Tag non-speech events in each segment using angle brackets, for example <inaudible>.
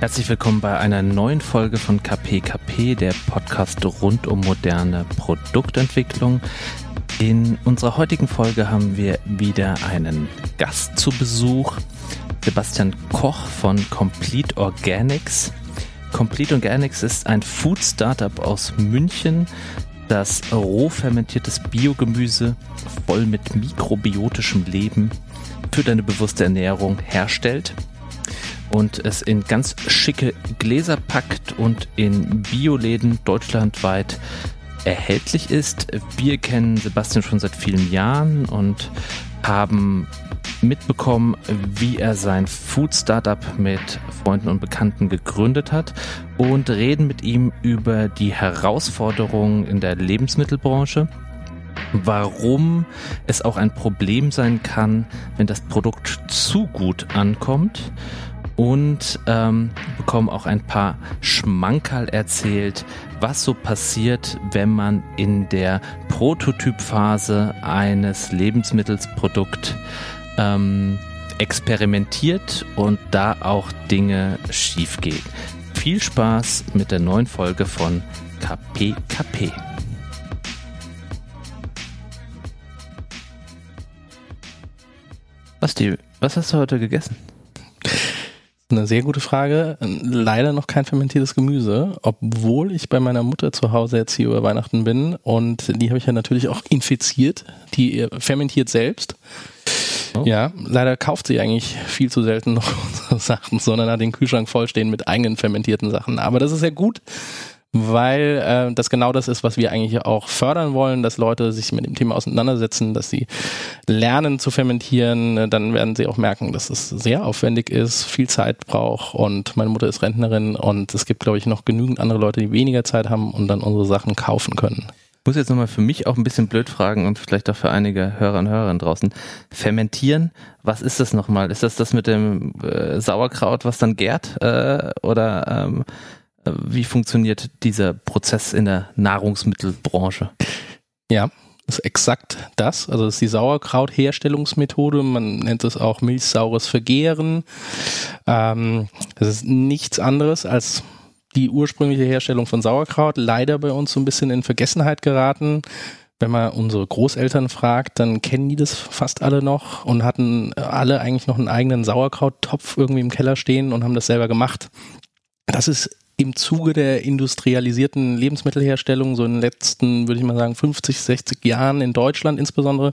Herzlich willkommen bei einer neuen Folge von KPKP, der Podcast rund um moderne Produktentwicklung. In unserer heutigen Folge haben wir wieder einen Gast zu Besuch, Sebastian Koch von Complete Organics. Complete Organics ist ein Food Startup aus München, das roh fermentiertes Biogemüse voll mit mikrobiotischem Leben für deine bewusste Ernährung herstellt und es in ganz schicke Gläser packt und in Bioläden deutschlandweit erhältlich ist. Wir kennen Sebastian schon seit vielen Jahren und haben mitbekommen, wie er sein Food Startup mit Freunden und Bekannten gegründet hat und reden mit ihm über die Herausforderungen in der Lebensmittelbranche, warum es auch ein Problem sein kann, wenn das Produkt zu gut ankommt und ähm, bekommen auch ein paar Schmankerl erzählt, was so passiert, wenn man in der Prototypphase eines Lebensmittelsprodukt ähm, experimentiert und da auch Dinge schief gehen. Viel Spaß mit der neuen Folge von KPKP. Was, die, was hast du heute gegessen? Eine sehr gute Frage. Leider noch kein fermentiertes Gemüse, obwohl ich bei meiner Mutter zu Hause jetzt hier über Weihnachten bin und die habe ich ja natürlich auch infiziert. Die fermentiert selbst. Oh. Ja, leider kauft sie eigentlich viel zu selten noch <laughs> unsere Sachen, sondern hat den Kühlschrank vollstehen mit eigenen fermentierten Sachen. Aber das ist ja gut, weil äh, das genau das ist, was wir eigentlich auch fördern wollen, dass Leute sich mit dem Thema auseinandersetzen, dass sie lernen zu fermentieren. Dann werden sie auch merken, dass es sehr aufwendig ist, viel Zeit braucht und meine Mutter ist Rentnerin und es gibt, glaube ich, noch genügend andere Leute, die weniger Zeit haben und dann unsere Sachen kaufen können. Ich muss jetzt nochmal für mich auch ein bisschen blöd fragen und vielleicht auch für einige Hörer und Hörerinnen draußen. Fermentieren, was ist das nochmal? Ist das das mit dem äh, Sauerkraut, was dann gärt? Äh, oder ähm, wie funktioniert dieser Prozess in der Nahrungsmittelbranche? Ja, ist exakt das. Also das ist die Sauerkrautherstellungsmethode. Man nennt es auch milchsaures Vergehren. Ähm, das ist nichts anderes als die ursprüngliche Herstellung von Sauerkraut. Leider bei uns so ein bisschen in Vergessenheit geraten. Wenn man unsere Großeltern fragt, dann kennen die das fast alle noch und hatten alle eigentlich noch einen eigenen Sauerkrauttopf irgendwie im Keller stehen und haben das selber gemacht. Das ist im Zuge der industrialisierten Lebensmittelherstellung so in den letzten, würde ich mal sagen, 50, 60 Jahren in Deutschland insbesondere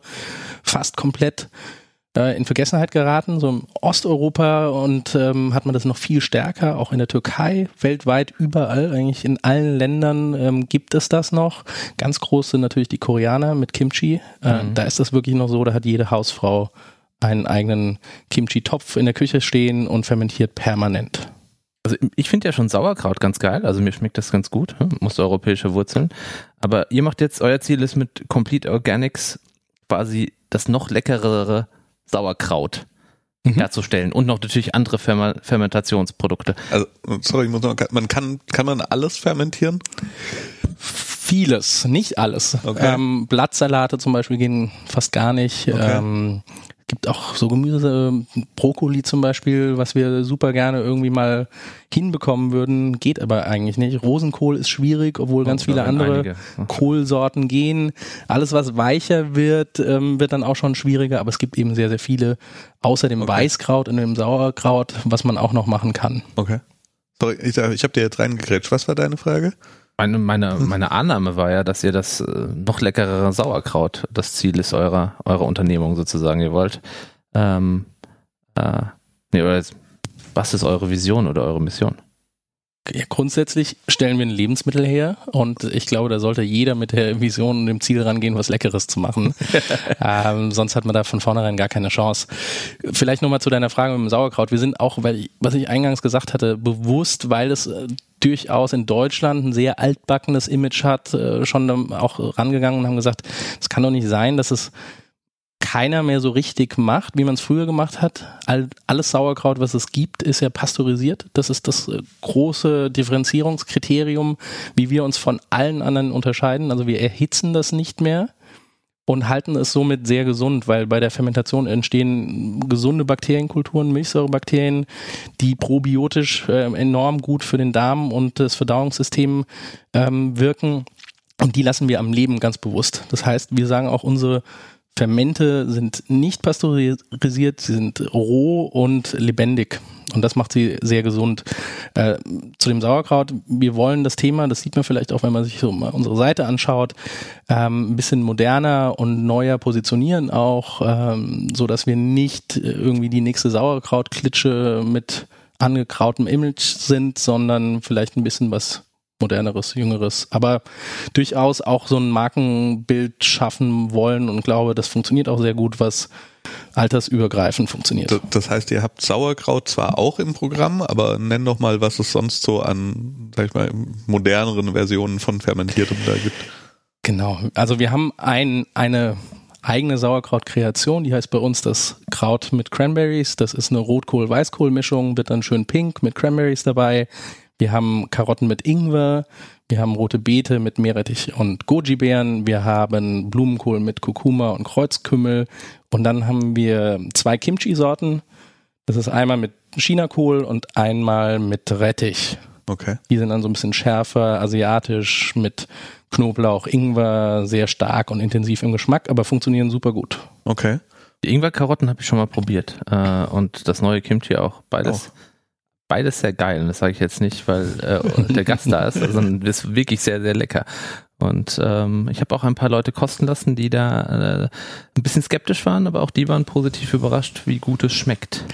fast komplett äh, in Vergessenheit geraten. So im Osteuropa und ähm, hat man das noch viel stärker, auch in der Türkei, weltweit überall, eigentlich in allen Ländern ähm, gibt es das noch. Ganz groß sind natürlich die Koreaner mit Kimchi. Äh, mhm. Da ist das wirklich noch so, da hat jede Hausfrau einen eigenen Kimchi-Topf in der Küche stehen und fermentiert permanent. Also ich finde ja schon Sauerkraut ganz geil, also mir schmeckt das ganz gut, hm, muss europäische Wurzeln. Aber ihr macht jetzt, euer Ziel ist mit Complete Organics quasi das noch leckerere Sauerkraut mhm. herzustellen und noch natürlich andere Ferma Fermentationsprodukte. Also, sorry, ich muss noch, man kann, kann man alles fermentieren? Vieles, nicht alles. Okay. Ähm, Blattsalate zum Beispiel gehen fast gar nicht. Okay. Ähm, gibt auch so Gemüse, Brokkoli zum Beispiel, was wir super gerne irgendwie mal hinbekommen würden, geht aber eigentlich nicht. Rosenkohl ist schwierig, obwohl ganz viele andere okay. Kohlsorten gehen. Alles, was weicher wird, ähm, wird dann auch schon schwieriger, aber es gibt eben sehr, sehr viele, außer dem okay. Weißkraut und dem Sauerkraut, was man auch noch machen kann. Okay. Sorry, ich, ich habe dir jetzt reingekrätscht. Was war deine Frage? Meine, meine, meine Annahme war ja, dass ihr das äh, noch leckerere Sauerkraut das Ziel ist eurer, eurer Unternehmung sozusagen. Ihr wollt, ähm, äh, nee, oder jetzt, was ist eure Vision oder eure Mission? Ja, grundsätzlich stellen wir ein Lebensmittel her und ich glaube, da sollte jeder mit der Vision und dem Ziel rangehen, was Leckeres zu machen. <laughs> ähm, sonst hat man da von vornherein gar keine Chance. Vielleicht nochmal zu deiner Frage mit dem Sauerkraut. Wir sind auch, weil ich, was ich eingangs gesagt hatte, bewusst, weil es äh, durchaus in Deutschland ein sehr altbackenes Image hat, äh, schon auch rangegangen und haben gesagt, es kann doch nicht sein, dass es keiner mehr so richtig macht, wie man es früher gemacht hat. All, alles Sauerkraut, was es gibt, ist ja pasteurisiert. Das ist das äh, große Differenzierungskriterium, wie wir uns von allen anderen unterscheiden. Also wir erhitzen das nicht mehr. Und halten es somit sehr gesund, weil bei der Fermentation entstehen gesunde Bakterienkulturen, Milchsäurebakterien, die probiotisch äh, enorm gut für den Darm und das Verdauungssystem ähm, wirken. Und die lassen wir am Leben ganz bewusst. Das heißt, wir sagen auch, unsere Fermente sind nicht pasteurisiert, sie sind roh und lebendig. Und das macht sie sehr gesund. Äh, zu dem Sauerkraut, wir wollen das Thema, das sieht man vielleicht auch, wenn man sich so mal unsere Seite anschaut, ähm, ein bisschen moderner und neuer positionieren auch, ähm, so dass wir nicht irgendwie die nächste Sauerkrautklitsche mit angekrautem Image sind, sondern vielleicht ein bisschen was moderneres, jüngeres, aber durchaus auch so ein Markenbild schaffen wollen und glaube, das funktioniert auch sehr gut, was altersübergreifend funktioniert. Das heißt, ihr habt Sauerkraut zwar auch im Programm, aber nenn doch mal, was es sonst so an, sag ich mal, moderneren Versionen von Fermentiertem da gibt. Genau. Also wir haben ein, eine eigene Sauerkrautkreation, die heißt bei uns das Kraut mit Cranberries. Das ist eine Rotkohl-Weißkohl-Mischung, wird dann schön pink mit Cranberries dabei. Wir haben Karotten mit Ingwer, wir haben rote Beete mit Meerrettich und Goji-Beeren, wir haben Blumenkohl mit Kurkuma und Kreuzkümmel und dann haben wir zwei Kimchi-Sorten. Das ist einmal mit Chinakohl und einmal mit Rettich. Okay. Die sind dann so ein bisschen schärfer, asiatisch, mit Knoblauch, Ingwer, sehr stark und intensiv im Geschmack, aber funktionieren super gut. Okay. Die Ingwer-Karotten habe ich schon mal probiert äh, und das neue Kimchi auch. Beides. Oh beides sehr geil. Und das sage ich jetzt nicht, weil äh, der Gast da ist, sondern es ist wirklich sehr, sehr lecker. Und ähm, ich habe auch ein paar Leute kosten lassen, die da äh, ein bisschen skeptisch waren, aber auch die waren positiv überrascht, wie gut es schmeckt.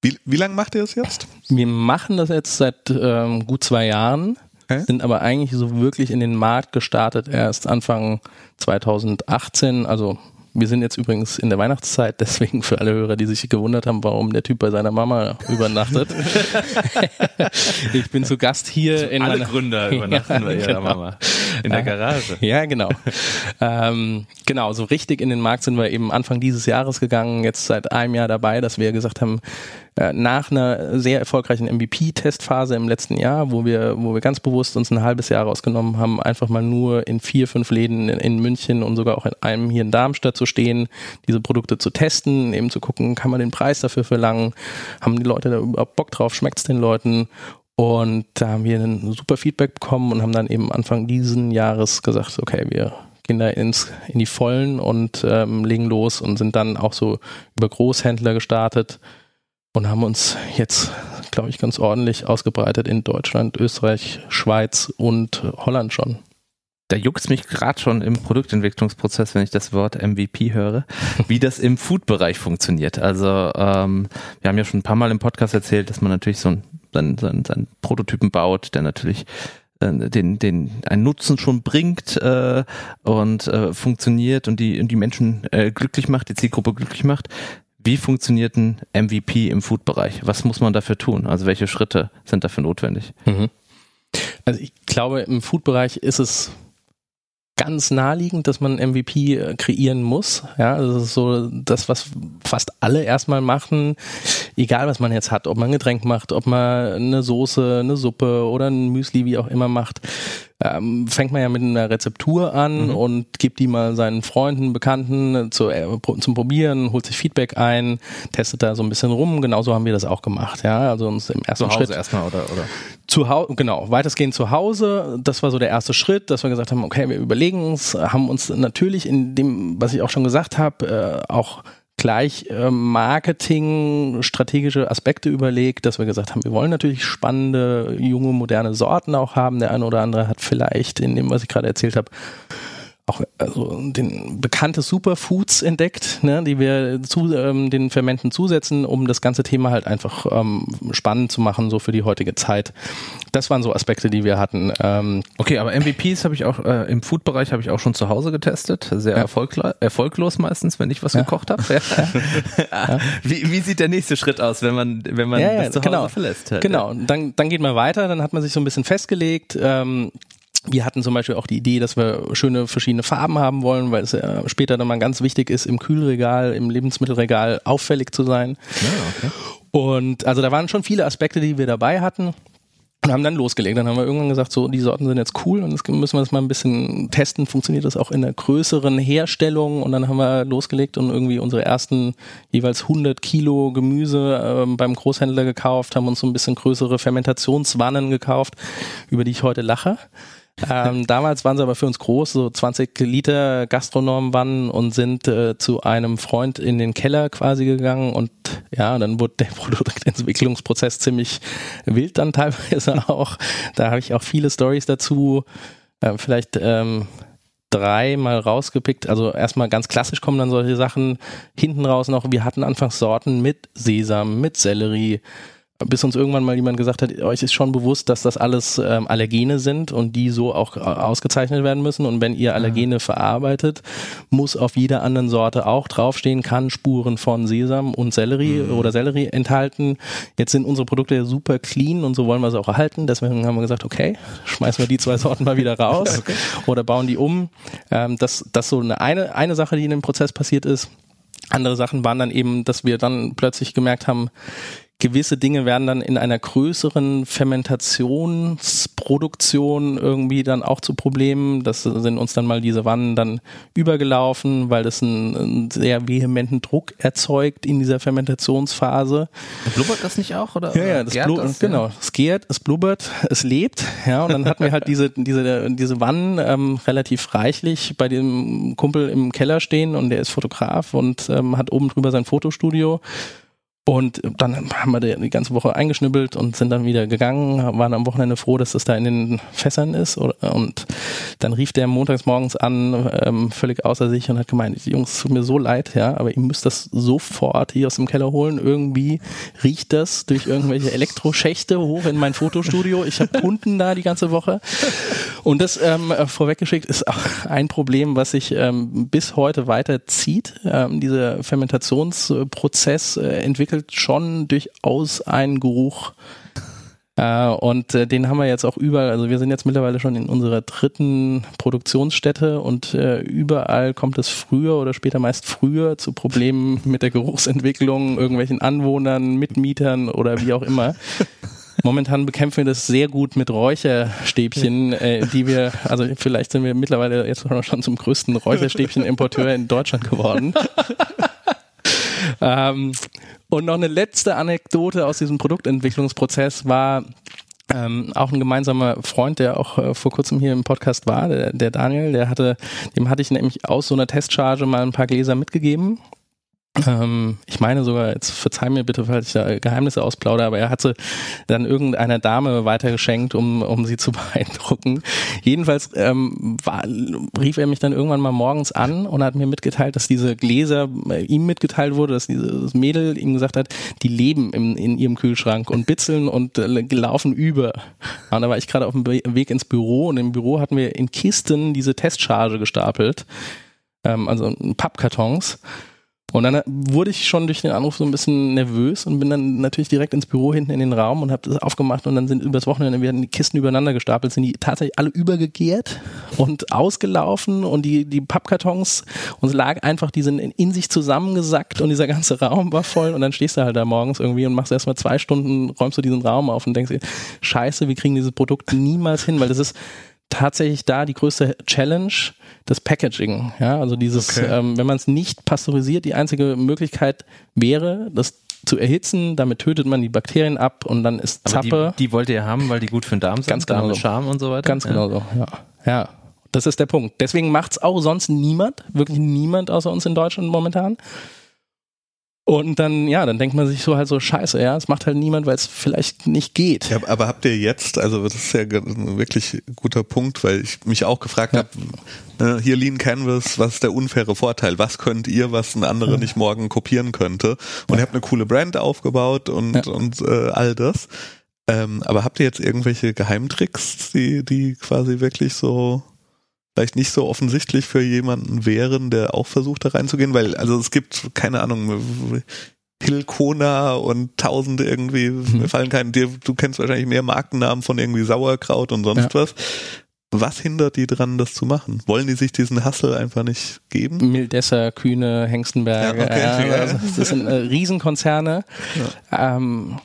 Wie, wie lange macht ihr das jetzt? Wir machen das jetzt seit ähm, gut zwei Jahren, okay. sind aber eigentlich so wirklich in den Markt gestartet erst Anfang 2018, also wir sind jetzt übrigens in der Weihnachtszeit, deswegen für alle Hörer, die sich gewundert haben, warum der Typ bei seiner Mama übernachtet. <laughs> ich bin zu Gast hier in alle meiner Gründer <laughs> übernachten ja, bei ihrer genau. Mama in der Garage. Ja, genau. ähm, genau, so richtig in den Markt sind wir eben Anfang dieses Jahres gegangen, jetzt seit einem Jahr dabei, dass wir gesagt haben, äh, nach einer sehr erfolgreichen MVP-Testphase im letzten Jahr, wo wir, wo wir ganz bewusst uns ein halbes Jahr rausgenommen haben, einfach mal nur in vier, fünf Läden in, in München und sogar auch in einem hier in Darmstadt zu stehen, diese Produkte zu testen, eben zu gucken, kann man den Preis dafür verlangen, haben die Leute da überhaupt Bock drauf, schmeckt es den Leuten? Und da haben wir ein super Feedback bekommen und haben dann eben Anfang diesen Jahres gesagt, okay, wir gehen da ins, in die Vollen und ähm, legen los und sind dann auch so über Großhändler gestartet, und haben uns jetzt, glaube ich, ganz ordentlich ausgebreitet in Deutschland, Österreich, Schweiz und Holland schon. Da juckt mich gerade schon im Produktentwicklungsprozess, wenn ich das Wort MVP höre, <laughs> wie das im Food-Bereich funktioniert. Also ähm, wir haben ja schon ein paar Mal im Podcast erzählt, dass man natürlich so einen, seinen, seinen Prototypen baut, der natürlich äh, den, den einen Nutzen schon bringt äh, und äh, funktioniert und die, und die Menschen äh, glücklich macht, die Zielgruppe glücklich macht. Wie funktioniert ein MVP im Food-Bereich? Was muss man dafür tun? Also welche Schritte sind dafür notwendig? Mhm. Also ich glaube, im Food-Bereich ist es ganz naheliegend, dass man MVP äh, kreieren muss. Ja, das ist so das, was fast alle erstmal machen, egal was man jetzt hat, ob man ein Getränk macht, ob man eine Soße, eine Suppe oder ein Müsli, wie auch immer macht ähm, fängt man ja mit einer Rezeptur an mhm. und gibt die mal seinen Freunden, Bekannten zu, äh, zum Probieren, holt sich Feedback ein, testet da so ein bisschen rum. Genauso haben wir das auch gemacht. Ja, also uns im ersten zu Hause Schritt erstmal oder oder zu Hause genau weitestgehend zu Hause. Das war so der erste Schritt, dass wir gesagt haben, okay, wir überlegen uns, haben uns natürlich in dem, was ich auch schon gesagt habe, äh, auch gleich äh, Marketing, strategische Aspekte überlegt, dass wir gesagt haben, wir wollen natürlich spannende, junge, moderne Sorten auch haben. Der eine oder andere hat vielleicht in dem, was ich gerade erzählt habe, auch also den bekannte Superfoods entdeckt, ne, die wir zu ähm, den Fermenten zusetzen, um das ganze Thema halt einfach ähm, spannend zu machen, so für die heutige Zeit. Das waren so Aspekte, die wir hatten. Ähm, okay, aber MVPs habe ich auch äh, im Food-Bereich habe ich auch schon zu Hause getestet. Sehr ja. erfolglos, erfolglos meistens, wenn ich was ja. gekocht habe. <laughs> Ja. <laughs> wie, wie sieht der nächste Schritt aus, wenn man wenn man das zu Hause genau. verlässt? Halt, genau, dann dann geht man weiter, dann hat man sich so ein bisschen festgelegt. Ähm, wir hatten zum Beispiel auch die Idee, dass wir schöne verschiedene Farben haben wollen, weil es ja später dann mal ganz wichtig ist, im Kühlregal, im Lebensmittelregal auffällig zu sein. Ja, okay. Und also da waren schon viele Aspekte, die wir dabei hatten. und haben dann losgelegt. Dann haben wir irgendwann gesagt, so, die Sorten sind jetzt cool und jetzt müssen wir das mal ein bisschen testen. Funktioniert das auch in der größeren Herstellung? Und dann haben wir losgelegt und irgendwie unsere ersten jeweils 100 Kilo Gemüse äh, beim Großhändler gekauft, haben uns so ein bisschen größere Fermentationswannen gekauft, über die ich heute lache. Ähm, damals waren sie aber für uns groß, so 20 Liter Gastronomwannen und sind äh, zu einem Freund in den Keller quasi gegangen und ja, dann wurde der <laughs> Produktentwicklungsprozess ziemlich wild dann teilweise <laughs> auch. Da habe ich auch viele Stories dazu. Äh, vielleicht ähm, drei mal rausgepickt. Also erstmal ganz klassisch kommen dann solche Sachen hinten raus noch. Wir hatten anfangs Sorten mit Sesam, mit Sellerie, bis uns irgendwann mal jemand gesagt hat, euch ist schon bewusst, dass das alles ähm, Allergene sind und die so auch äh, ausgezeichnet werden müssen. Und wenn ihr Allergene verarbeitet, muss auf jeder anderen Sorte auch draufstehen, kann Spuren von Sesam und Sellerie mhm. oder Sellerie enthalten. Jetzt sind unsere Produkte ja super clean und so wollen wir sie auch erhalten. Deswegen haben wir gesagt, okay, schmeißen wir die zwei <laughs> Sorten mal wieder raus <laughs> okay. oder bauen die um. Ähm, das, das so eine, eine, eine Sache, die in dem Prozess passiert ist. Andere Sachen waren dann eben, dass wir dann plötzlich gemerkt haben, gewisse Dinge werden dann in einer größeren Fermentationsproduktion irgendwie dann auch zu Problemen. Das sind uns dann mal diese Wannen dann übergelaufen, weil das einen, einen sehr vehementen Druck erzeugt in dieser Fermentationsphase. Blubbert das nicht auch? Oder, ja, ja, das, das genau. Ja. Es gärt, es blubbert, es lebt. Ja, und dann hatten wir halt diese, diese, diese Wannen ähm, relativ reichlich bei dem Kumpel im Keller stehen und der ist Fotograf und ähm, hat oben drüber sein Fotostudio und dann haben wir die ganze Woche eingeschnibbelt und sind dann wieder gegangen, waren am Wochenende froh, dass das da in den Fässern ist. Und dann rief der montags morgens an, ähm, völlig außer sich und hat gemeint, Jungs, tut mir so leid, ja, aber ihr müsst das sofort hier aus dem Keller holen. Irgendwie riecht das durch irgendwelche Elektroschächte hoch in mein Fotostudio. Ich habe Kunden da die ganze Woche. Und das ähm, vorweggeschickt ist auch ein Problem, was sich ähm, bis heute weiterzieht. Ähm, dieser Fermentationsprozess äh, entwickelt schon durchaus einen Geruch. Äh, und äh, den haben wir jetzt auch überall. Also wir sind jetzt mittlerweile schon in unserer dritten Produktionsstätte und äh, überall kommt es früher oder später meist früher zu Problemen mit der Geruchsentwicklung, irgendwelchen Anwohnern, Mitmietern oder wie auch immer. Momentan bekämpfen wir das sehr gut mit Räucherstäbchen, äh, die wir, also vielleicht sind wir mittlerweile jetzt schon zum größten Räucherstäbchen-Importeur in Deutschland geworden. Ähm, und noch eine letzte Anekdote aus diesem Produktentwicklungsprozess war, ähm, auch ein gemeinsamer Freund, der auch äh, vor kurzem hier im Podcast war, der, der Daniel, der hatte, dem hatte ich nämlich aus so einer Testcharge mal ein paar Gläser mitgegeben ähm, ich meine sogar, jetzt verzeih mir bitte, falls ich da Geheimnisse ausplaudere, aber er hatte dann irgendeiner Dame weitergeschenkt, um, um sie zu <laughs> beeindrucken. Jedenfalls ähm, war, rief er mich dann irgendwann mal morgens an und hat mir mitgeteilt, dass diese Gläser äh, ihm mitgeteilt wurde, dass dieses Mädel ihm gesagt hat, die leben im, in ihrem Kühlschrank und bitzeln und äh, laufen über. Und da war ich gerade auf dem Weg ins Büro und im Büro hatten wir in Kisten diese Testcharge gestapelt, ähm, also Pappkartons. Und dann wurde ich schon durch den Anruf so ein bisschen nervös und bin dann natürlich direkt ins Büro hinten in den Raum und habe das aufgemacht und dann sind übers Wochenende werden die Kisten übereinander gestapelt, sind die tatsächlich alle übergegärt und ausgelaufen und die, die Pappkartons und es lag einfach, die sind in, in sich zusammengesackt und dieser ganze Raum war voll und dann stehst du halt da morgens irgendwie und machst erstmal zwei Stunden, räumst du diesen Raum auf und denkst dir, scheiße, wir kriegen dieses Produkt niemals hin, weil das ist tatsächlich da die größte Challenge, das Packaging. Ja, also dieses, okay. ähm, wenn man es nicht pasteurisiert, die einzige Möglichkeit wäre, das zu erhitzen, damit tötet man die Bakterien ab und dann ist Zappe. Die, die, wollt ihr haben, weil die gut für den Darm sind, ganz genau Darm, so. Und so weiter. Ganz genau so, ja. Ja, das ist der Punkt. Deswegen macht's auch sonst niemand, wirklich niemand außer uns in Deutschland momentan. Und dann, ja, dann denkt man sich so halt so, scheiße, ja, es macht halt niemand, weil es vielleicht nicht geht. Ja, aber habt ihr jetzt, also das ist ja ein wirklich guter Punkt, weil ich mich auch gefragt ja. habe, äh, hier Lean Canvas, was ist der unfaire Vorteil? Was könnt ihr, was ein anderer ja. nicht morgen kopieren könnte? Und ihr habt eine coole Brand aufgebaut und, und äh, all das. Ähm, aber habt ihr jetzt irgendwelche Geheimtricks, die, die quasi wirklich so vielleicht nicht so offensichtlich für jemanden wären, der auch versucht da reinzugehen, weil also es gibt keine Ahnung Hilkona und tausend irgendwie, mhm. mir fallen keinen, dir, du kennst wahrscheinlich mehr Markennamen von irgendwie Sauerkraut und sonst ja. was. Was hindert die dran, das zu machen? Wollen die sich diesen Hassel einfach nicht geben? Mildesser, Kühne, Hengstenberg, ja, okay, also das sind äh, Riesenkonzerne. Ja. Ähm,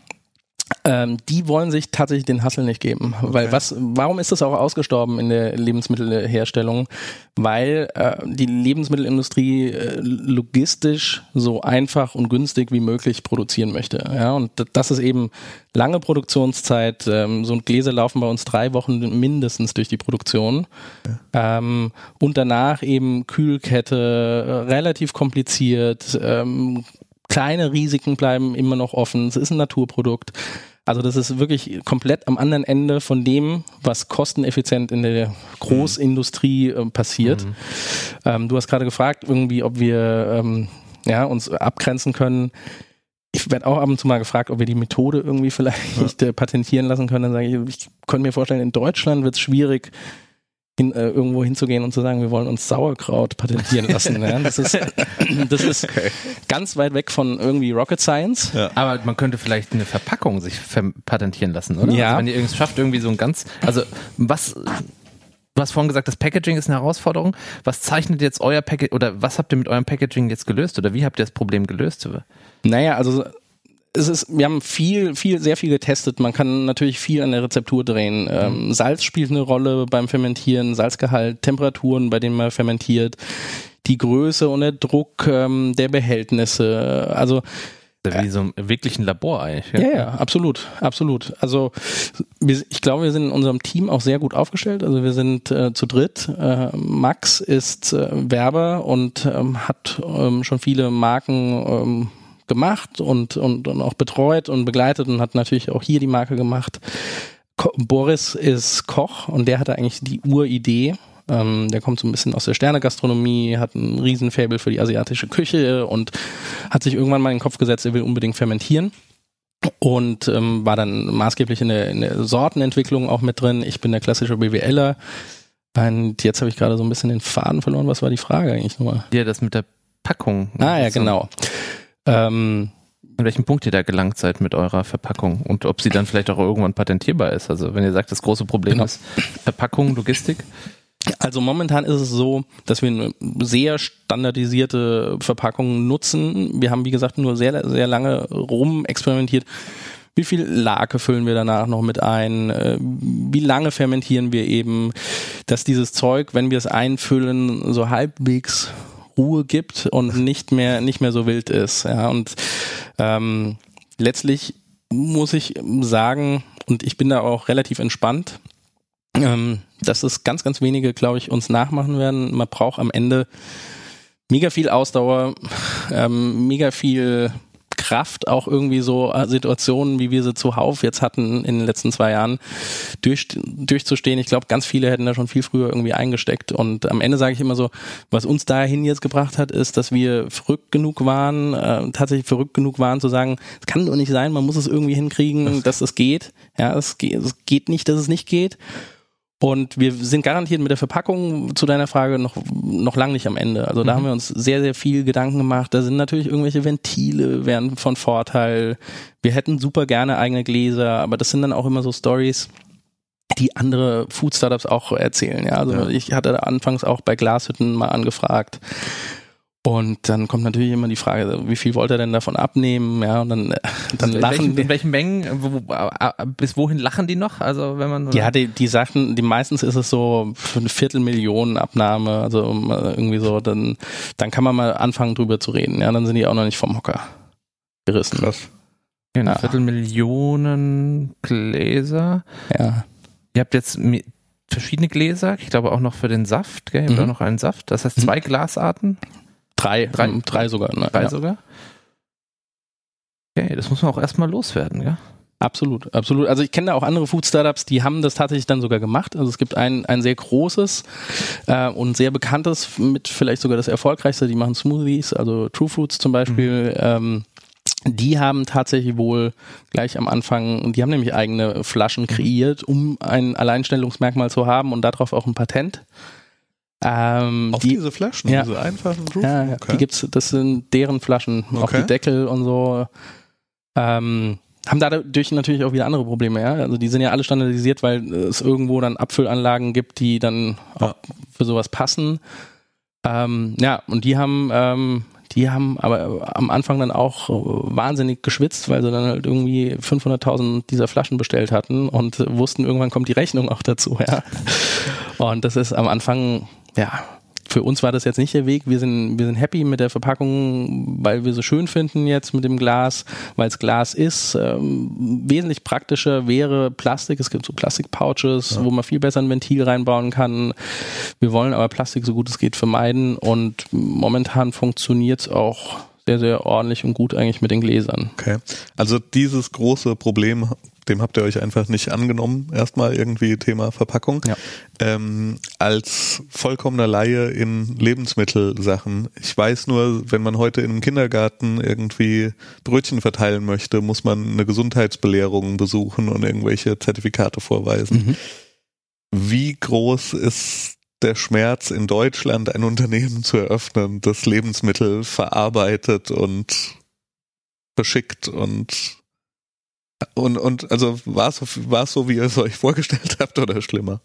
Ähm, die wollen sich tatsächlich den Hassel nicht geben. Weil was, warum ist das auch ausgestorben in der Lebensmittelherstellung? Weil äh, die Lebensmittelindustrie äh, logistisch so einfach und günstig wie möglich produzieren möchte. Ja, und das ist eben lange Produktionszeit. Ähm, so ein Gläser laufen bei uns drei Wochen mindestens durch die Produktion. Ja. Ähm, und danach eben Kühlkette, äh, relativ kompliziert. Ähm, kleine Risiken bleiben immer noch offen. Es ist ein Naturprodukt. Also das ist wirklich komplett am anderen Ende von dem, was kosteneffizient in der Großindustrie äh, passiert. Mhm. Ähm, du hast gerade gefragt, irgendwie, ob wir ähm, ja, uns abgrenzen können. Ich werde auch ab und zu mal gefragt, ob wir die Methode irgendwie <laughs> vielleicht ja. patentieren lassen können. Dann sage ich, ich könnte mir vorstellen, in Deutschland wird es schwierig, hin, äh, irgendwo hinzugehen und zu sagen, wir wollen uns Sauerkraut patentieren lassen. ja? Das ist, <laughs> das ist okay. ganz weit weg von irgendwie Rocket Science. Ja. Aber man könnte vielleicht eine Verpackung sich patentieren lassen, oder? Ja. Also wenn ihr irgendwas schafft, irgendwie so ein ganz, also was, Du hast vorhin gesagt, das Packaging ist eine Herausforderung. Was zeichnet jetzt euer Packaging oder was habt ihr mit eurem Packaging jetzt gelöst oder wie habt ihr das Problem gelöst? Naja, also es ist, wir haben viel, viel, sehr viel getestet. Man kann natürlich viel an der Rezeptur drehen. Ähm, mhm. Salz spielt eine Rolle beim Fermentieren, Salzgehalt, Temperaturen, bei denen man fermentiert, die Größe und der Druck ähm, der Behältnisse. Also wie so ein wirklich ein Labor eigentlich. Ja, ja, ja absolut, absolut. Also wir, ich glaube, wir sind in unserem Team auch sehr gut aufgestellt. Also wir sind äh, zu dritt. Äh, Max ist äh, Werber und ähm, hat ähm, schon viele Marken ähm, gemacht und, und, und auch betreut und begleitet und hat natürlich auch hier die Marke gemacht. Ko Boris ist Koch und der hatte eigentlich die Uridee. Ähm, der kommt so ein bisschen aus der Sternegastronomie, hat ein Riesenfabel für die asiatische Küche und hat sich irgendwann mal in den Kopf gesetzt, er will unbedingt fermentieren und ähm, war dann maßgeblich in der, in der Sortenentwicklung auch mit drin. Ich bin der klassische BWLer. Und jetzt habe ich gerade so ein bisschen den Faden verloren. Was war die Frage eigentlich nochmal? Ja, das mit der Packung. Ah ja, genau. Ähm, an welchem Punkt ihr da gelangt seid mit eurer Verpackung und ob sie dann vielleicht auch irgendwann patentierbar ist. Also wenn ihr sagt, das große Problem genau. ist Verpackung, Logistik. Also momentan ist es so, dass wir eine sehr standardisierte Verpackung nutzen. Wir haben, wie gesagt, nur sehr, sehr lange rum experimentiert. Wie viel Lake füllen wir danach noch mit ein? Äh, wie lange fermentieren wir eben, dass dieses Zeug, wenn wir es einfüllen, so halbwegs Ruhe gibt und nicht mehr, nicht mehr so wild ist. Ja, und ähm, letztlich muss ich sagen, und ich bin da auch relativ entspannt, ähm, dass es ganz, ganz wenige, glaube ich, uns nachmachen werden. Man braucht am Ende mega viel Ausdauer, ähm, mega viel Kraft, auch irgendwie so äh, Situationen, wie wir sie zuhauf jetzt hatten in den letzten zwei Jahren, durch, durchzustehen. Ich glaube, ganz viele hätten da schon viel früher irgendwie eingesteckt. Und am Ende sage ich immer so, was uns dahin jetzt gebracht hat, ist, dass wir verrückt genug waren, äh, tatsächlich verrückt genug waren zu sagen, es kann doch nicht sein, man muss es irgendwie hinkriegen, dass es geht. Ja, es geht, es geht nicht, dass es nicht geht. Und wir sind garantiert mit der Verpackung zu deiner Frage noch, noch lang nicht am Ende. Also da mhm. haben wir uns sehr, sehr viel Gedanken gemacht. Da sind natürlich irgendwelche Ventile, wären von Vorteil. Wir hätten super gerne eigene Gläser, aber das sind dann auch immer so Stories, die andere Food Startups auch erzählen. Ja, also ja. ich hatte anfangs auch bei Glashütten mal angefragt und dann kommt natürlich immer die Frage, wie viel wollt er denn davon abnehmen? Ja, und dann, äh, <laughs> dann also lachen. In welchen, in welchen Mengen, wo, äh, bis wohin lachen die noch? Also wenn man. Ja, die, die Sachen, die meistens ist es so für eine Viertelmillion Abnahme, also irgendwie so, dann, dann kann man mal anfangen drüber zu reden. Ja, dann sind die auch noch nicht vom Hocker gerissen. Krass. Ja, eine ja. Viertelmillionen Gläser. Ja. Ihr habt jetzt verschiedene Gläser, ich glaube auch noch für den Saft, gell? Ihr habt mhm. auch noch einen Saft. Das heißt zwei mhm. Glasarten. Drei, drei, ähm, drei sogar. Ne? Drei ja. sogar? Okay, das muss man auch erstmal loswerden, ja? Absolut, absolut. Also ich kenne da auch andere Food-Startups, die haben das tatsächlich dann sogar gemacht. Also es gibt ein, ein sehr großes äh, und sehr bekanntes, mit vielleicht sogar das erfolgreichste, die machen Smoothies, also True Foods zum Beispiel. Mhm. Ähm, die haben tatsächlich wohl gleich am Anfang, die haben nämlich eigene Flaschen kreiert, um ein Alleinstellungsmerkmal zu haben und darauf auch ein Patent. Ähm, Auf die, diese Flaschen, ja, diese einfachen Proof? Ja. Okay. die gibt's, das sind deren Flaschen, okay. auch die Deckel und so. Ähm, haben dadurch natürlich auch wieder andere Probleme, ja. Also die sind ja alle standardisiert, weil es irgendwo dann Abfüllanlagen gibt, die dann auch für sowas passen. Ähm, ja, und die haben, ähm, Die haben aber am Anfang dann auch wahnsinnig geschwitzt, weil sie dann halt irgendwie 500.000 dieser Flaschen bestellt hatten und wussten, irgendwann kommt die Rechnung auch dazu. Ja. Und das ist am Anfang, ja, für uns war das jetzt nicht der Weg. Wir sind, wir sind happy mit der Verpackung, weil wir so schön finden jetzt mit dem Glas, weil es Glas ist. Ähm, wesentlich praktischer wäre Plastik. Es gibt so Plastikpouches, ja. wo man viel besser ein Ventil reinbauen kann. Wir wollen aber Plastik so gut es geht vermeiden und momentan funktioniert es auch sehr, sehr ordentlich und gut eigentlich mit den Gläsern. Okay. Also dieses große Problem dem habt ihr euch einfach nicht angenommen, erstmal irgendwie Thema Verpackung. Ja. Ähm, als vollkommener Laie in Lebensmittelsachen. Ich weiß nur, wenn man heute in einem Kindergarten irgendwie Brötchen verteilen möchte, muss man eine Gesundheitsbelehrung besuchen und irgendwelche Zertifikate vorweisen. Mhm. Wie groß ist der Schmerz in Deutschland, ein Unternehmen zu eröffnen, das Lebensmittel verarbeitet und verschickt und und, und also war es war es so, wie ihr es euch vorgestellt habt oder schlimmer?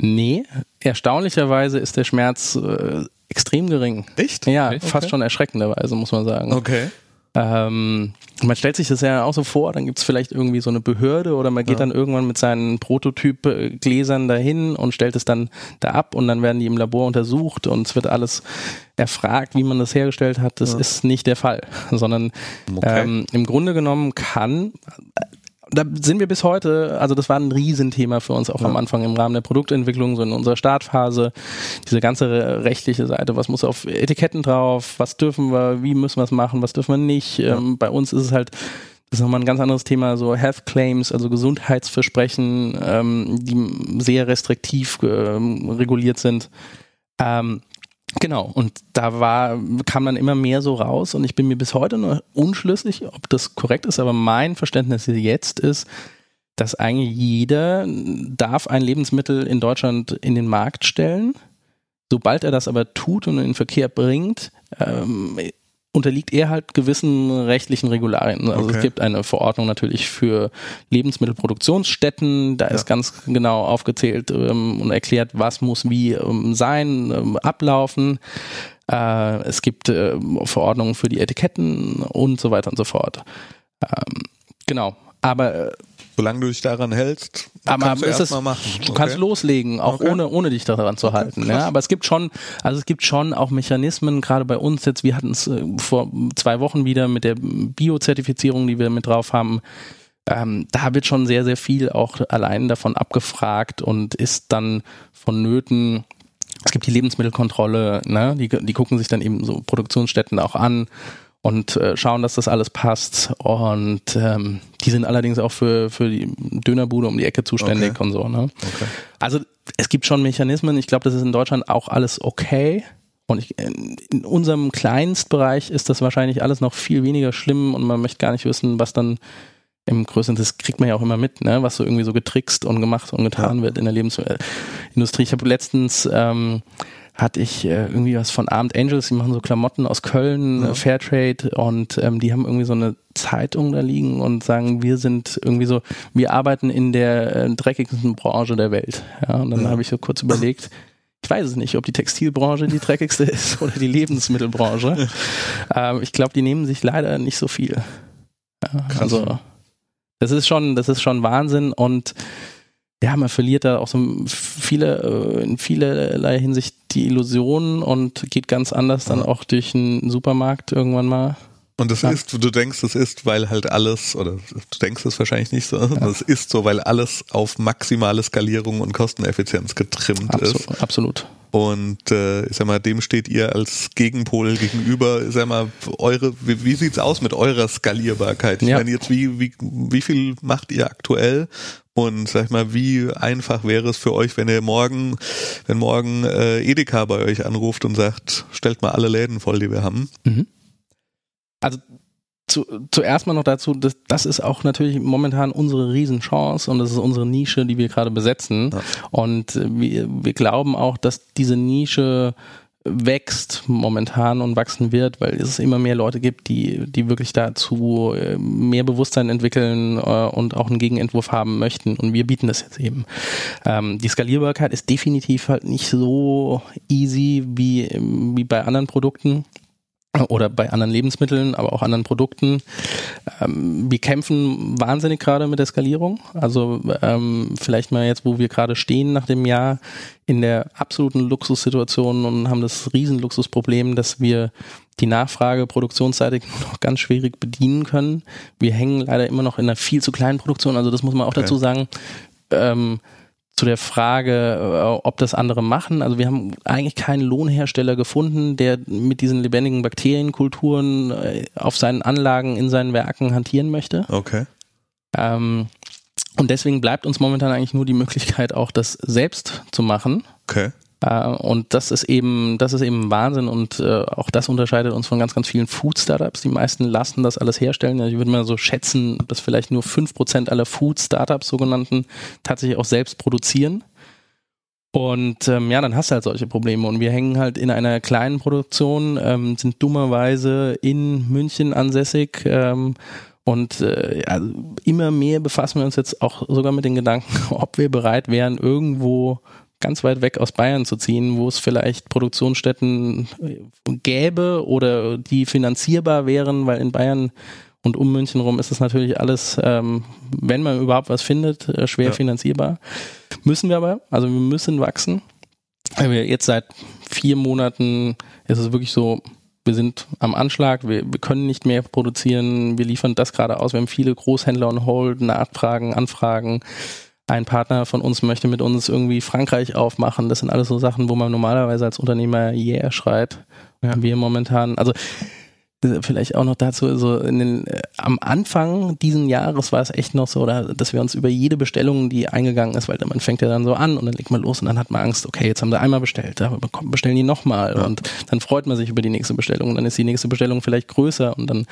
Nee, erstaunlicherweise ist der Schmerz äh, extrem gering. Echt? Ja, okay. fast schon erschreckenderweise, muss man sagen. Okay. Ähm, man stellt sich das ja auch so vor, dann gibt es vielleicht irgendwie so eine Behörde oder man geht ja. dann irgendwann mit seinen Prototyp-Gläsern dahin und stellt es dann da ab und dann werden die im Labor untersucht und es wird alles erfragt, wie man das hergestellt hat. Das ja. ist nicht der Fall, sondern okay. ähm, im Grunde genommen kann da sind wir bis heute, also das war ein Riesenthema für uns auch ja. am Anfang im Rahmen der Produktentwicklung, so in unserer Startphase, diese ganze rechtliche Seite, was muss auf Etiketten drauf, was dürfen wir, wie müssen wir es machen, was dürfen wir nicht. Ja. Ähm, bei uns ist es halt, das ist nochmal ein ganz anderes Thema, so Health Claims, also Gesundheitsversprechen, ähm, die sehr restriktiv ähm, reguliert sind. Ähm, Genau, und da war, kam dann immer mehr so raus und ich bin mir bis heute noch unschlüssig, ob das korrekt ist, aber mein Verständnis jetzt ist, dass eigentlich jeder darf ein Lebensmittel in Deutschland in den Markt stellen. Sobald er das aber tut und in den Verkehr bringt, ähm, unterliegt er halt gewissen rechtlichen Regularien. Also okay. es gibt eine Verordnung natürlich für Lebensmittelproduktionsstätten, da ja. ist ganz genau aufgezählt ähm, und erklärt, was muss wie ähm, sein, ähm, ablaufen. Äh, es gibt äh, Verordnungen für die Etiketten und so weiter und so fort. Ähm, genau. Aber äh, Solange du dich daran hältst, aber kannst du erst mal machen. Du okay. kannst loslegen, auch okay. ohne, ohne dich daran zu okay. halten. Ja, aber es gibt schon, also es gibt schon auch Mechanismen, gerade bei uns jetzt, wir hatten es äh, vor zwei Wochen wieder mit der Bio-Zertifizierung, die wir mit drauf haben. Ähm, da wird schon sehr, sehr viel auch allein davon abgefragt und ist dann vonnöten, es gibt die Lebensmittelkontrolle, ne? die, die gucken sich dann eben so Produktionsstätten auch an und äh, schauen, dass das alles passt. Und ähm, die sind allerdings auch für, für die Dönerbude um die Ecke zuständig okay. und so. Ne? Okay. Also es gibt schon Mechanismen. Ich glaube, das ist in Deutschland auch alles okay. Und ich, in unserem Kleinstbereich ist das wahrscheinlich alles noch viel weniger schlimm und man möchte gar nicht wissen, was dann im größten, das kriegt man ja auch immer mit, ne, was so irgendwie so getrickst und gemacht und getan ja. wird in der Lebensindustrie. Ich habe letztens ähm, hatte ich äh, irgendwie was von Armed Angels, die machen so Klamotten aus Köln, ja. äh, Fairtrade und ähm, die haben irgendwie so eine Zeitung da liegen und sagen, wir sind irgendwie so, wir arbeiten in der äh, dreckigsten Branche der Welt. Ja, und dann ja. habe ich so kurz überlegt, ich weiß es nicht, ob die Textilbranche die dreckigste <laughs> ist oder die Lebensmittelbranche. <laughs> ähm, ich glaube, die nehmen sich leider nicht so viel. Ja, also das ist schon, das ist schon Wahnsinn und ja, man verliert da auch so viele, äh, in vielerlei Hinsicht die Illusionen und geht ganz anders dann auch durch einen Supermarkt irgendwann mal. Und das ja. ist, du denkst, es ist, weil halt alles, oder du denkst es wahrscheinlich nicht so, ja. das ist so, weil alles auf maximale Skalierung und Kosteneffizienz getrimmt Absol ist. Absolut. Und äh, ich sag mal, dem steht ihr als Gegenpol gegenüber. Ich sag mal, eure, wie, wie sieht's aus mit eurer Skalierbarkeit? Ich ja. meine, jetzt wie, wie, wie viel macht ihr aktuell? Und sag ich mal, wie einfach wäre es für euch, wenn ihr morgen, wenn morgen äh, Edeka bei euch anruft und sagt, stellt mal alle Läden voll, die wir haben? Mhm. Also zu, zuerst mal noch dazu, das, das ist auch natürlich momentan unsere Riesenchance und das ist unsere Nische, die wir gerade besetzen. Ja. Und wir, wir glauben auch, dass diese Nische wächst momentan und wachsen wird, weil es immer mehr Leute gibt, die, die wirklich dazu äh, mehr Bewusstsein entwickeln äh, und auch einen Gegenentwurf haben möchten. Und wir bieten das jetzt eben. Ähm, die Skalierbarkeit ist definitiv halt nicht so easy wie, wie bei anderen Produkten. Oder bei anderen Lebensmitteln, aber auch anderen Produkten. Ähm, wir kämpfen wahnsinnig gerade mit der Skalierung. Also ähm, vielleicht mal jetzt, wo wir gerade stehen nach dem Jahr in der absoluten Luxussituation und haben das Riesenluxusproblem, dass wir die Nachfrage produktionsseitig <laughs> noch ganz schwierig bedienen können. Wir hängen leider immer noch in einer viel zu kleinen Produktion. Also das muss man auch okay. dazu sagen. Ähm, zu der Frage, äh, ob das andere machen. Also wir haben eigentlich keinen Lohnhersteller gefunden, der mit diesen lebendigen Bakterienkulturen äh, auf seinen Anlagen in seinen Werken hantieren möchte. Okay. Ähm, und deswegen bleibt uns momentan eigentlich nur die Möglichkeit, auch das selbst zu machen. Okay. Äh, und das ist eben, das ist eben Wahnsinn und äh, auch das unterscheidet uns von ganz, ganz vielen Food-Startups. Die meisten lassen das alles herstellen. Ich würde mal so schätzen, dass vielleicht nur fünf Prozent aller Food-Startups sogenannten tatsächlich auch selbst produzieren. Und ähm, ja, dann hast du halt solche Probleme. Und wir hängen halt in einer kleinen Produktion, ähm, sind dummerweise in München ansässig. Ähm, und äh, also immer mehr befassen wir uns jetzt auch sogar mit den Gedanken, <laughs> ob wir bereit wären, irgendwo ganz weit weg aus Bayern zu ziehen, wo es vielleicht Produktionsstätten äh, gäbe oder die finanzierbar wären, weil in Bayern und um München rum ist es natürlich alles, ähm, wenn man überhaupt was findet, äh, schwer ja. finanzierbar. Müssen wir aber, also wir müssen wachsen. Wir jetzt seit vier Monaten ist es wirklich so, wir sind am Anschlag, wir, wir können nicht mehr produzieren, wir liefern das gerade aus, wir haben viele Großhändler on hold, Nachfragen, Anfragen ein Partner von uns möchte mit uns irgendwie Frankreich aufmachen. Das sind alles so Sachen, wo man normalerweise als Unternehmer yeah schreit. Ja. Wir momentan, also vielleicht auch noch dazu, so in den, äh, am Anfang diesen Jahres war es echt noch so, oder, dass wir uns über jede Bestellung, die eingegangen ist, weil man fängt ja dann so an und dann legt man los und dann hat man Angst, okay, jetzt haben wir einmal bestellt, da bestellen die nochmal ja. und dann freut man sich über die nächste Bestellung und dann ist die nächste Bestellung vielleicht größer und dann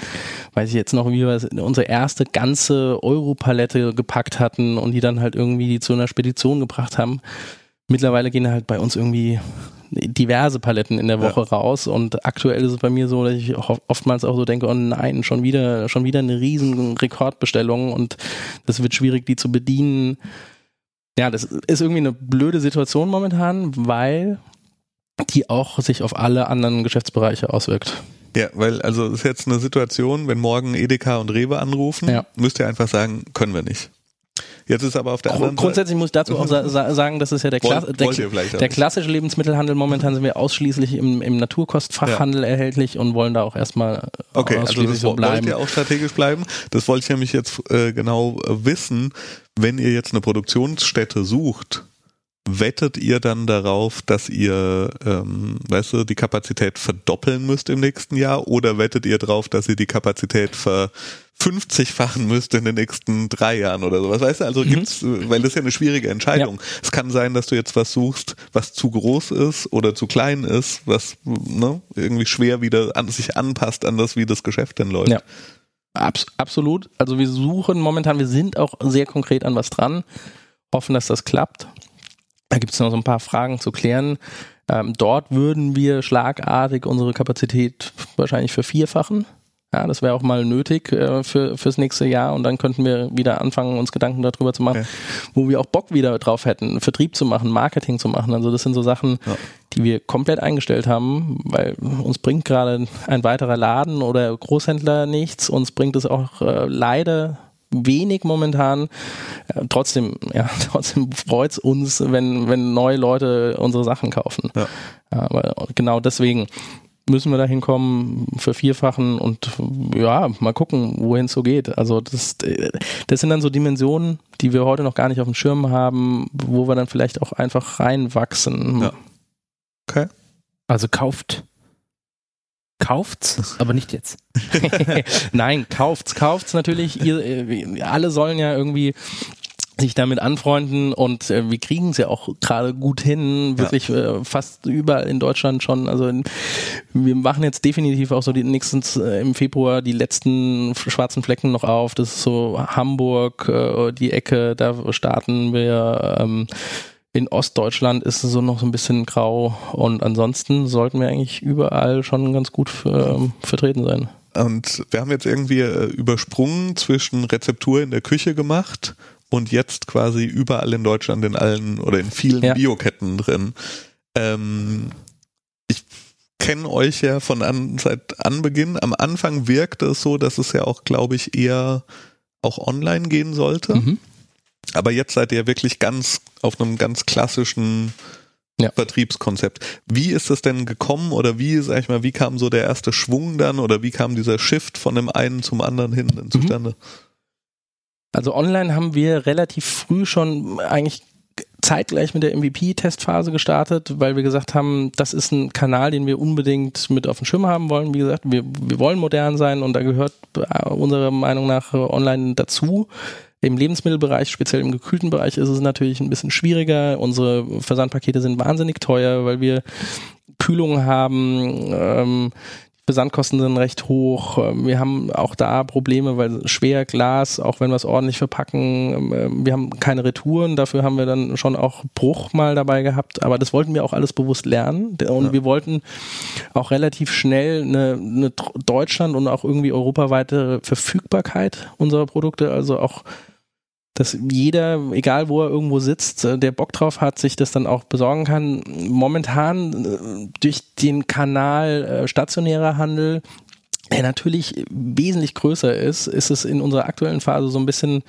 weiß ich jetzt noch, wie wir unsere erste ganze Europalette gepackt hatten und die dann halt irgendwie zu einer Spedition gebracht haben. Mittlerweile gehen halt bei uns irgendwie diverse Paletten in der Woche ja. raus und aktuell ist es bei mir so, dass ich oftmals auch so denke, oh nein, schon wieder, schon wieder eine riesen Rekordbestellung und das wird schwierig, die zu bedienen. Ja, das ist irgendwie eine blöde Situation momentan, weil die auch sich auf alle anderen Geschäftsbereiche auswirkt. Ja, weil also es ist jetzt eine Situation, wenn morgen Edeka und Rewe anrufen, ja. müsst ihr einfach sagen, können wir nicht. Jetzt ist aber auf der anderen Grundsätzlich muss ich dazu auch sa sagen, das ist ja der, Kla der, der klassische Lebensmittelhandel. Momentan sind wir ausschließlich im, im Naturkostfachhandel ja. erhältlich und wollen da auch erstmal äh, okay, also das so bleiben. wollt ihr auch strategisch bleiben. Das wollte ich nämlich jetzt äh, genau wissen. Wenn ihr jetzt eine Produktionsstätte sucht, wettet ihr dann darauf, dass ihr, ähm, weißt du, die Kapazität verdoppeln müsst im nächsten Jahr oder wettet ihr darauf, dass ihr die Kapazität ver 50-fachen müsste in den nächsten drei Jahren oder sowas. Weißt du, also mhm. gibt's, weil das ist ja eine schwierige Entscheidung. Ja. Es kann sein, dass du jetzt was suchst, was zu groß ist oder zu klein ist, was ne, irgendwie schwer wieder an sich anpasst an das, wie das Geschäft denn läuft. Ja. Abs absolut. Also wir suchen momentan, wir sind auch sehr konkret an was dran, hoffen, dass das klappt. Da gibt es noch so ein paar Fragen zu klären. Ähm, dort würden wir schlagartig unsere Kapazität wahrscheinlich vervierfachen. Ja, das wäre auch mal nötig äh, für fürs nächste Jahr und dann könnten wir wieder anfangen, uns Gedanken darüber zu machen, okay. wo wir auch Bock wieder drauf hätten, Vertrieb zu machen, Marketing zu machen. Also das sind so Sachen, ja. die wir komplett eingestellt haben, weil uns bringt gerade ein weiterer Laden oder Großhändler nichts. Uns bringt es auch äh, leider wenig momentan. Äh, trotzdem, <laughs> ja, trotzdem freut's uns, wenn, wenn neue Leute unsere Sachen kaufen. Ja. Aber genau deswegen müssen wir da hinkommen, vervierfachen und ja, mal gucken, wohin es so geht. Also das, das sind dann so Dimensionen, die wir heute noch gar nicht auf dem Schirm haben, wo wir dann vielleicht auch einfach reinwachsen. Ja. Okay. Also kauft. Kauft's, aber nicht jetzt. <laughs> <laughs> Nein, kauft's, kauft's natürlich. Ihr, äh, alle sollen ja irgendwie sich damit anfreunden und äh, wir kriegen es ja auch gerade gut hin, wirklich ja. äh, fast überall in Deutschland schon. Also in, wir machen jetzt definitiv auch so die nächsten äh, im Februar die letzten schwarzen Flecken noch auf. Das ist so Hamburg, äh, die Ecke, da starten wir. Ähm, in Ostdeutschland ist es so noch so ein bisschen grau und ansonsten sollten wir eigentlich überall schon ganz gut ähm, vertreten sein. Und wir haben jetzt irgendwie äh, übersprungen zwischen Rezeptur in der Küche gemacht und jetzt quasi überall in Deutschland in allen oder in vielen ja. Bioketten drin. Ähm, ich kenne euch ja von an, seit Anbeginn. Am Anfang wirkte es so, dass es ja auch, glaube ich, eher auch online gehen sollte. Mhm. Aber jetzt seid ihr wirklich ganz auf einem ganz klassischen ja. Vertriebskonzept. Wie ist das denn gekommen oder wie, sag ich mal, wie kam so der erste Schwung dann oder wie kam dieser Shift von dem einen zum anderen hin zustande? Mhm. Also online haben wir relativ früh schon eigentlich zeitgleich mit der MVP-Testphase gestartet, weil wir gesagt haben, das ist ein Kanal, den wir unbedingt mit auf dem Schirm haben wollen. Wie gesagt, wir, wir wollen modern sein und da gehört äh, unserer Meinung nach online dazu. Im Lebensmittelbereich, speziell im gekühlten Bereich, ist es natürlich ein bisschen schwieriger. Unsere Versandpakete sind wahnsinnig teuer, weil wir Kühlung haben, ähm, Versandkosten sind recht hoch. Ähm, wir haben auch da Probleme, weil schwer Glas, auch wenn wir es ordentlich verpacken, ähm, ähm, wir haben keine Retouren. Dafür haben wir dann schon auch Bruch mal dabei gehabt. Aber das wollten wir auch alles bewusst lernen. Und ja. wir wollten auch relativ schnell eine, eine Deutschland und auch irgendwie europaweite Verfügbarkeit unserer Produkte, also auch dass jeder, egal wo er irgendwo sitzt, äh, der Bock drauf hat, sich das dann auch besorgen kann. Momentan äh, durch den Kanal äh, stationärer Handel, der natürlich wesentlich größer ist, ist es in unserer aktuellen Phase so ein bisschen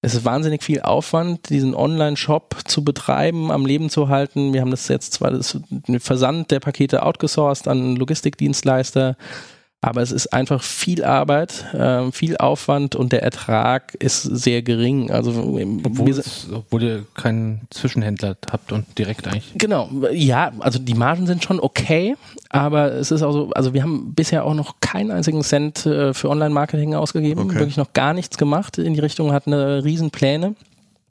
es ist wahnsinnig viel Aufwand, diesen Online-Shop zu betreiben, am Leben zu halten. Wir haben das jetzt zwar das Versand der Pakete outgesourced an Logistikdienstleister, aber es ist einfach viel Arbeit, äh, viel Aufwand und der Ertrag ist sehr gering. Also obwohl, es, obwohl ihr keinen Zwischenhändler habt und direkt eigentlich. Genau, ja, also die Margen sind schon okay, aber es ist auch so, also wir haben bisher auch noch keinen einzigen Cent äh, für Online-Marketing ausgegeben, okay. wirklich noch gar nichts gemacht in die Richtung, hatten eine riesen Pläne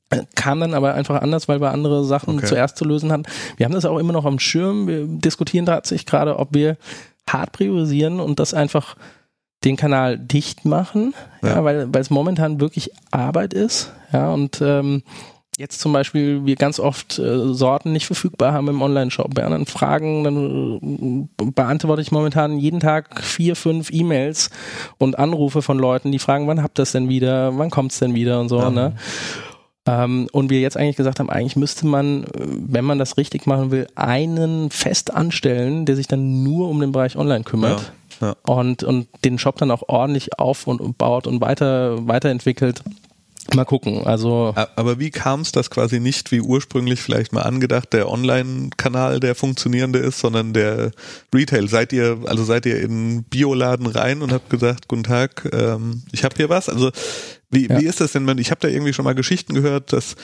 äh, kam dann aber einfach anders, weil wir andere Sachen okay. zuerst zu lösen hatten. Wir haben das auch immer noch am Schirm. Wir diskutieren tatsächlich gerade, ob wir hart priorisieren und das einfach den Kanal dicht machen, ja, ja weil, weil es momentan wirklich Arbeit ist. Ja, und ähm, jetzt zum Beispiel wir ganz oft äh, Sorten nicht verfügbar haben im Online-Shop. Bei anderen Fragen, dann äh, beantworte ich momentan jeden Tag vier, fünf E-Mails und Anrufe von Leuten, die fragen, wann habt ihr es denn wieder, wann kommt es denn wieder und so. Ja. Ne? Ähm, und wir jetzt eigentlich gesagt haben, eigentlich müsste man, wenn man das richtig machen will, einen fest anstellen, der sich dann nur um den Bereich Online kümmert. Ja, ja. Und, und den Shop dann auch ordentlich auf und baut und weiter, weiterentwickelt. Mal gucken. Also aber wie kam es, dass quasi nicht wie ursprünglich vielleicht mal angedacht der Online-Kanal der funktionierende ist, sondern der Retail? Seid ihr also seid ihr in Bioladen rein und habt gesagt, guten Tag, ähm, ich habe hier was? Also wie, ja. wie ist das denn? Ich habe da irgendwie schon mal Geschichten gehört, dass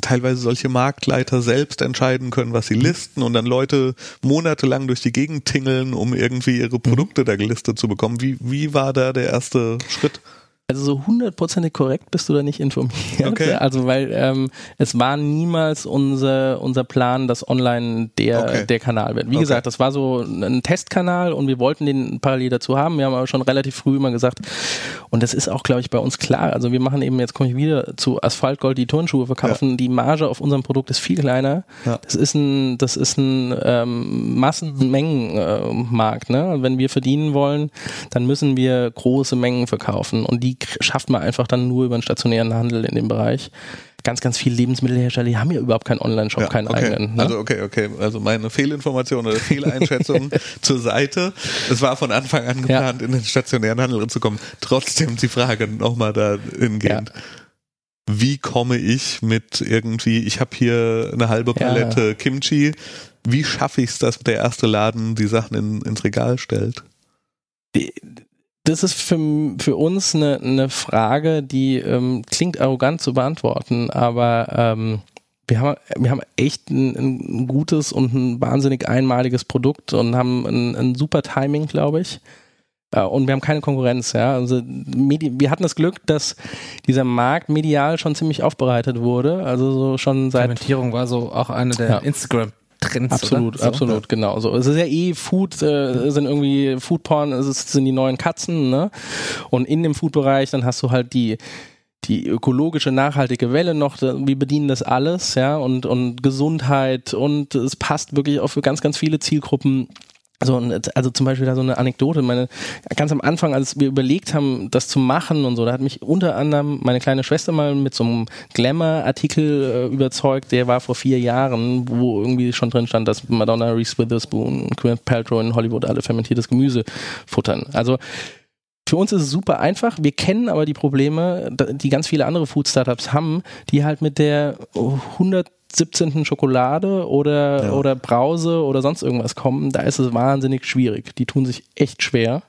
teilweise solche Marktleiter selbst entscheiden können, was sie listen und dann Leute monatelang durch die Gegend tingeln, um irgendwie ihre Produkte mhm. da gelistet zu bekommen. Wie, wie war da der erste Schritt? Also so hundertprozentig korrekt bist du da nicht informiert. Okay. <laughs> Also weil ähm, es war niemals unser, unser Plan, dass online der, okay. der Kanal wird. Wie okay. gesagt, das war so ein Testkanal und wir wollten den parallel dazu haben. Wir haben aber schon relativ früh immer gesagt, und das ist auch, glaube ich, bei uns klar. Also wir machen eben, jetzt komme ich wieder zu Asphaltgold, die Turnschuhe verkaufen. Ja. Die Marge auf unserem Produkt ist viel kleiner. Ja. Das ist ein, das ist ein ähm, Massenmengenmarkt. Äh, ne? Wenn wir verdienen wollen, dann müssen wir große Mengen verkaufen. Und die schafft man einfach dann nur über einen stationären Handel in dem Bereich. Ganz, ganz viele Lebensmittelhersteller, die haben ja überhaupt keinen Online-Shop, ja, keinen okay. eigenen. Ne? Also okay, okay. Also meine Fehlinformation oder Fehleinschätzung <laughs> zur Seite. Es war von Anfang an geplant, ja. in den stationären Handel zu kommen. Trotzdem die Frage nochmal dahingehend. Ja. Wie komme ich mit irgendwie, ich habe hier eine halbe Palette Kimchi, wie schaffe ich es, dass der erste Laden die Sachen in, ins Regal stellt? Das ist für, für uns eine, eine Frage, die ähm, klingt arrogant zu beantworten, aber ähm, wir haben, wir haben echt ein, ein, gutes und ein wahnsinnig einmaliges Produkt und haben ein, ein super Timing, glaube ich. Äh, und wir haben keine Konkurrenz, ja. Also wir hatten das Glück, dass dieser Markt medial schon ziemlich aufbereitet wurde. Also so schon seit. Kommentierung war so auch eine der ja. Instagram Trends. Absolut, oder? absolut, so. genau. So, es ist ja eh Food, äh, sind irgendwie Foodporn, es sind die neuen Katzen, ne? Und in dem Food-Bereich, dann hast du halt die die ökologische, nachhaltige Welle noch, wir bedienen das alles, ja, und, und Gesundheit und es passt wirklich auch für ganz, ganz viele Zielgruppen So, also zum Beispiel da so eine Anekdote, meine, ganz am Anfang, als wir überlegt haben, das zu machen und so, da hat mich unter anderem meine kleine Schwester mal mit so einem Glamour-Artikel äh, überzeugt, der war vor vier Jahren, wo irgendwie schon drin stand, dass Madonna, Reese Witherspoon und Gwyneth Paltrow in Hollywood alle fermentiertes Gemüse futtern. Also für uns ist es super einfach. Wir kennen aber die Probleme, die ganz viele andere Food-Startups haben, die halt mit der 100 17. Schokolade oder, ja. oder Brause oder sonst irgendwas kommen, da ist es wahnsinnig schwierig. Die tun sich echt schwer.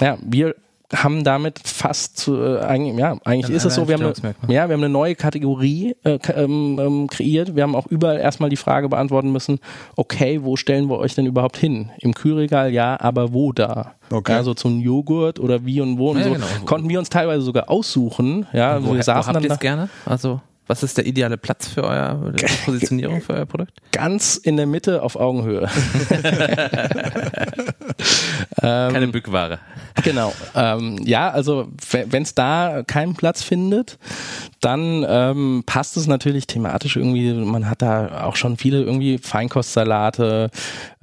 Ja, wir haben damit fast äh, eigentlich, ja, eigentlich ja, ist es so, wir haben, eine, ja, wir haben eine neue Kategorie äh, ähm, ähm, kreiert. Wir haben auch überall erstmal die Frage beantworten müssen, okay, wo stellen wir euch denn überhaupt hin? Im Kühlregal ja, aber wo da? Okay. Ja, so zum Joghurt oder wie und wo und ja, so. Genau. Konnten wir uns teilweise sogar aussuchen. Ja, wo, wir saßen wo habt ihr es gerne? Also was ist der ideale Platz für euer Positionierung für euer Produkt? Ganz in der Mitte auf Augenhöhe. <laughs> Keine ähm, Bückware. Genau. Ähm, ja, also wenn es da keinen Platz findet, dann ähm, passt es natürlich thematisch irgendwie. Man hat da auch schon viele irgendwie Feinkostsalate,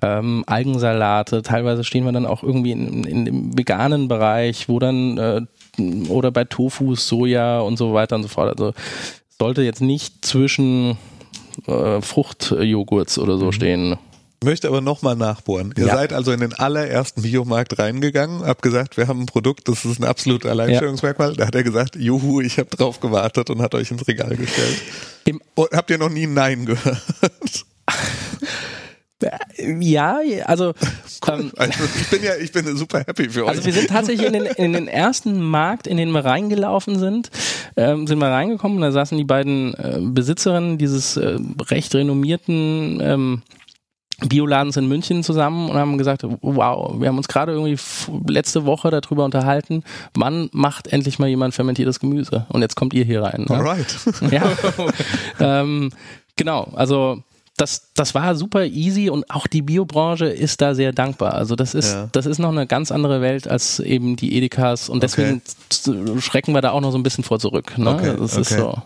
ähm, Algensalate. Teilweise stehen wir dann auch irgendwie in, in dem veganen Bereich, wo dann äh, oder bei Tofu, Soja und so weiter und so fort. Also sollte jetzt nicht zwischen äh, Fruchtjoghurts oder so mhm. stehen. Möchte aber nochmal nachbohren. Ihr ja. seid also in den allerersten Biomarkt reingegangen, habt gesagt, wir haben ein Produkt, das ist ein absolutes Alleinstellungsmerkmal. Ja. Da hat er gesagt, juhu, ich habe drauf gewartet und hat euch ins Regal gestellt. Im und habt ihr noch nie Nein gehört? Ja, also, <laughs> ähm, also, ich bin ja, ich bin super happy für euch. Also wir sind tatsächlich in den, in den ersten Markt, in den wir reingelaufen sind, ähm, sind wir reingekommen und da saßen die beiden äh, Besitzerinnen dieses äh, recht renommierten ähm, Bioladens in München zusammen und haben gesagt, wow, wir haben uns gerade irgendwie letzte Woche darüber unterhalten, wann macht endlich mal jemand fermentiertes Gemüse? Und jetzt kommt ihr hier rein. Ne? Alright. Ja. <laughs> ähm, genau, also das, das war super easy und auch die Biobranche ist da sehr dankbar. Also das ist, ja. das ist noch eine ganz andere Welt als eben die Edekas und deswegen okay. schrecken wir da auch noch so ein bisschen vor zurück. Ne? Okay. Das okay. ist so.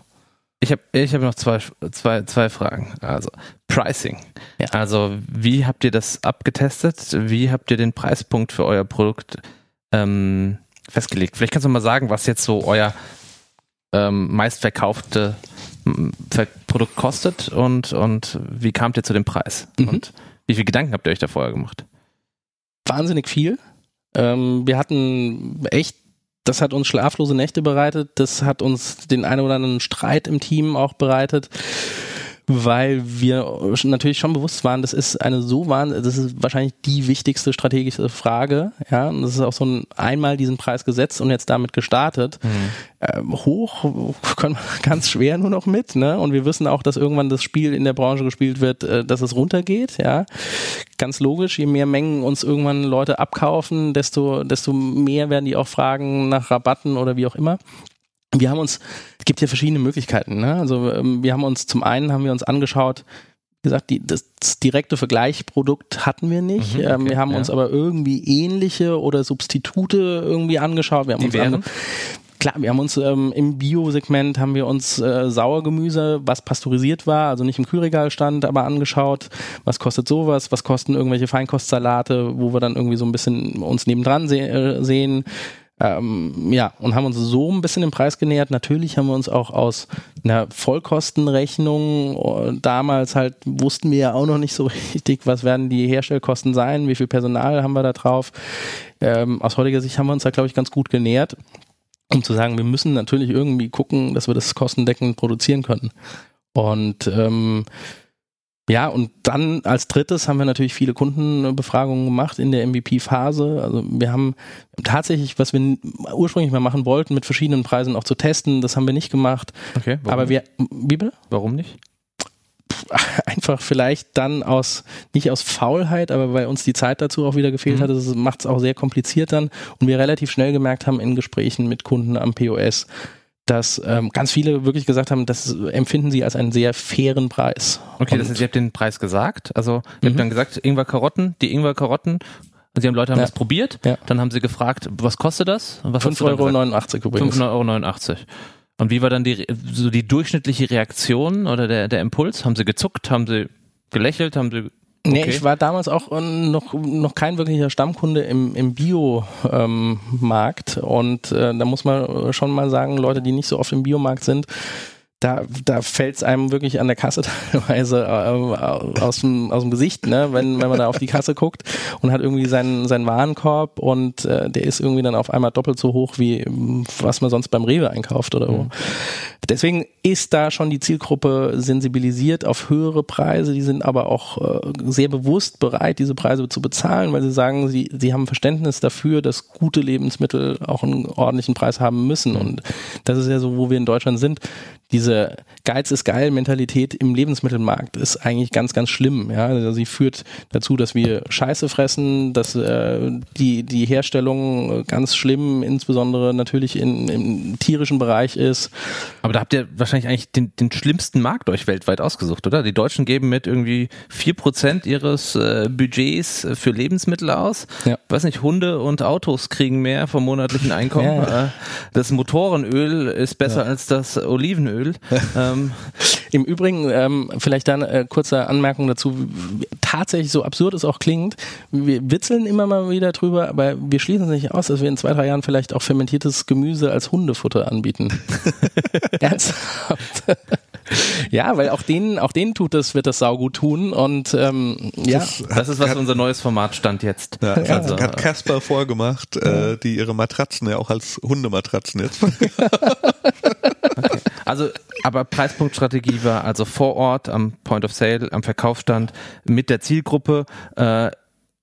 Ich habe ich hab noch zwei, zwei, zwei Fragen. Also Pricing. Ja. Also wie habt ihr das abgetestet? Wie habt ihr den Preispunkt für euer Produkt ähm, festgelegt? Vielleicht kannst du mal sagen, was jetzt so euer ähm, meistverkaufte Produkt kostet und, und wie kamt ihr zu dem Preis? Mhm. Und wie viele Gedanken habt ihr euch da vorher gemacht? Wahnsinnig viel. Ähm, wir hatten echt, das hat uns schlaflose Nächte bereitet, das hat uns den einen oder anderen Streit im Team auch bereitet weil wir natürlich schon bewusst waren, das ist eine so wahnsinnig, das ist wahrscheinlich die wichtigste strategische Frage, ja, und das ist auch so ein einmal diesen Preis gesetzt und jetzt damit gestartet. Mhm. Ähm, hoch <laughs> können wir ganz schwer nur noch mit, ne? Und wir wissen auch, dass irgendwann das Spiel in der Branche gespielt wird, äh, dass es runtergeht, ja. Ganz logisch, je mehr Mengen uns irgendwann Leute abkaufen, desto, desto mehr werden die auch fragen nach Rabatten oder wie auch immer wir haben uns, es gibt hier verschiedene Möglichkeiten. Ne? Also ähm, wir haben uns zum einen haben wir uns angeschaut, wie gesagt, die, das direkte Vergleichsprodukt hatten wir nicht. Mhm, ähm, okay, wir haben ja. uns aber irgendwie ähnliche oder Substitute irgendwie angeschaut. Wir haben die uns wären? Klar, wir haben uns ähm, im Bio-Segment haben wir uns äh, Sauergemüse, was pasteurisiert war, also nicht im Kühlregal stand, aber angeschaut, was kostet sowas, was kosten irgendwelche Feinkostsalate, wo wir dann irgendwie so ein bisschen uns nebendran se äh, sehen. Ähm, ja, und haben uns so ein bisschen den Preis genähert. Natürlich haben wir uns auch aus einer Vollkostenrechnung, äh, damals halt wussten wir ja auch noch nicht so <laughs> richtig, was werden die Herstellkosten sein, wie viel Personal haben wir da drauf. Ähm, aus heutiger Sicht haben wir uns da, glaube ich, ganz gut genähert, um zu sagen, wir müssen natürlich irgendwie gucken, dass wir das kostendeckend produzieren können. Und ähm, ja, und dann als drittes haben wir natürlich viele Kundenbefragungen gemacht in der MVP-Phase. Also wir haben tatsächlich, was wir ursprünglich mal machen wollten, mit verschiedenen Preisen auch zu testen, das haben wir nicht gemacht. Okay. Warum Aber wir, wie bitte? Warum nicht? <laughs> Einfach vielleicht dann aus, nicht aus Faulheit, aber weil uns die Zeit dazu auch wieder gefehlt mhm. hat, das macht es auch sehr kompliziert dann und wir relativ schnell gemerkt haben in Gesprächen mit Kunden am POS, dass ähm, ganz viele wirklich gesagt haben, das empfinden sie als einen sehr fairen Preis. Okay, und das heißt, ihr habt den Preis gesagt. Also ihr mhm. habt dann gesagt, Ingwer-Karotten, die Ingwer-Karotten, Sie haben Leute haben ja. das probiert, ja. dann haben sie gefragt, was kostet das? 5,89 Euro übrigens. 5,89 Euro. Und wie war dann die, so die durchschnittliche Reaktion oder der, der Impuls? Haben sie gezuckt? Haben sie gelächelt? Haben sie Nee, okay. ich war damals auch äh, noch, noch kein wirklicher Stammkunde im, im Biomarkt. Ähm, und äh, da muss man schon mal sagen, Leute, die nicht so oft im Biomarkt sind, da, da fällt es einem wirklich an der Kasse <laughs> teilweise äh, aus, dem, aus dem Gesicht, ne? wenn, wenn man da auf die Kasse guckt und hat irgendwie seinen, seinen Warenkorb und äh, der ist irgendwie dann auf einmal doppelt so hoch, wie was man sonst beim Rewe einkauft oder so. Mhm. Deswegen ist da schon die Zielgruppe sensibilisiert auf höhere Preise. Die sind aber auch äh, sehr bewusst bereit, diese Preise zu bezahlen, weil sie sagen, sie, sie haben Verständnis dafür, dass gute Lebensmittel auch einen ordentlichen Preis haben müssen. Und das ist ja so, wo wir in Deutschland sind diese Geiz ist geil Mentalität im Lebensmittelmarkt ist eigentlich ganz, ganz schlimm. Ja, also sie führt dazu, dass wir Scheiße fressen, dass äh, die die Herstellung ganz schlimm, insbesondere natürlich in, im tierischen Bereich ist. Aber da habt ihr wahrscheinlich eigentlich den, den schlimmsten Markt euch weltweit ausgesucht, oder? Die Deutschen geben mit irgendwie vier Prozent ihres äh, Budgets für Lebensmittel aus. Ja. Ich weiß nicht, Hunde und Autos kriegen mehr vom monatlichen Einkommen. <laughs> Ja. Äh, das Motorenöl ist besser ja. als das Olivenöl. <laughs> Ähm. Im Übrigen, ähm, vielleicht dann äh, kurze Anmerkung dazu, tatsächlich so absurd es auch klingt, wir witzeln immer mal wieder drüber, aber wir schließen es nicht aus, dass wir in zwei, drei Jahren vielleicht auch fermentiertes Gemüse als Hundefutter anbieten. <laughs> Ernsthaft. <laughs> ja, weil auch denen, auch denen tut das, wird das saugut tun und ähm, ja. Das, das ist was unser neues Format stand jetzt. Ja, also, hat Casper vorgemacht, äh, die ihre Matratzen ja auch als Hundematratzen jetzt. Also, aber Preispunktstrategie war also vor Ort am Point of Sale, am Verkaufsstand mit der Zielgruppe. Äh,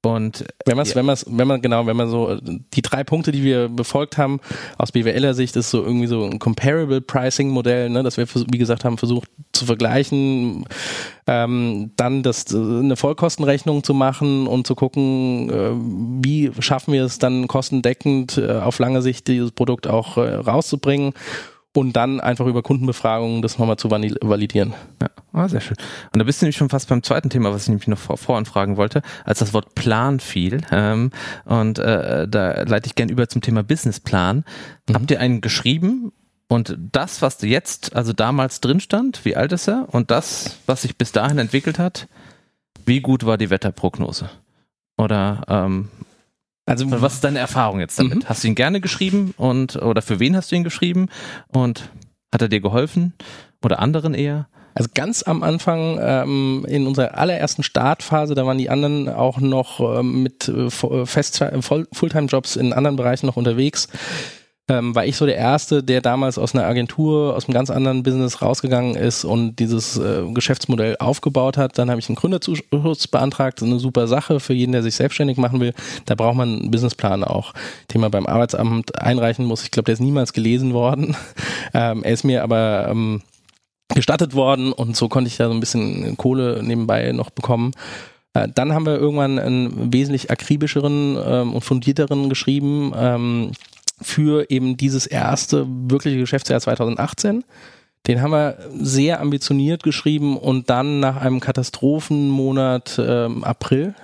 und wenn man ja. wenn man wenn man genau, wenn man so die drei Punkte, die wir befolgt haben aus BWLer Sicht, ist so irgendwie so ein comparable Pricing Modell, ne, dass wir wie gesagt haben versucht zu vergleichen, ähm, dann das eine Vollkostenrechnung zu machen und zu gucken, äh, wie schaffen wir es dann kostendeckend äh, auf lange Sicht dieses Produkt auch äh, rauszubringen und dann einfach über Kundenbefragungen das nochmal zu validieren. Ja, ah, sehr schön. Und da bist du nämlich schon fast beim zweiten Thema, was ich nämlich noch vor, voranfragen wollte, als das Wort Plan fiel. Ähm, und äh, da leite ich gern über zum Thema Businessplan. Mhm. Habt ihr einen geschrieben und das, was jetzt, also damals drin stand, wie alt ist er? Und das, was sich bis dahin entwickelt hat, wie gut war die Wetterprognose? Oder ähm, also was ist deine Erfahrung jetzt damit? Mhm. Hast du ihn gerne geschrieben und oder für wen hast du ihn geschrieben und hat er dir geholfen oder anderen eher? Also ganz am Anfang ähm, in unserer allerersten Startphase, da waren die anderen auch noch ähm, mit äh, Fest Fulltime-Jobs in anderen Bereichen noch unterwegs ähm, war ich so der Erste, der damals aus einer Agentur, aus einem ganz anderen Business rausgegangen ist und dieses äh, Geschäftsmodell aufgebaut hat. Dann habe ich einen Gründerzuschuss beantragt. Eine super Sache für jeden, der sich selbstständig machen will. Da braucht man einen Businessplan auch, den man beim Arbeitsamt einreichen muss. Ich glaube, der ist niemals gelesen worden. <laughs> Ähm, er ist mir aber ähm, gestattet worden und so konnte ich da so ein bisschen Kohle nebenbei noch bekommen. Äh, dann haben wir irgendwann einen wesentlich akribischeren ähm, und fundierteren geschrieben. Ähm, für eben dieses erste wirkliche Geschäftsjahr 2018. Den haben wir sehr ambitioniert geschrieben und dann nach einem Katastrophenmonat ähm, April,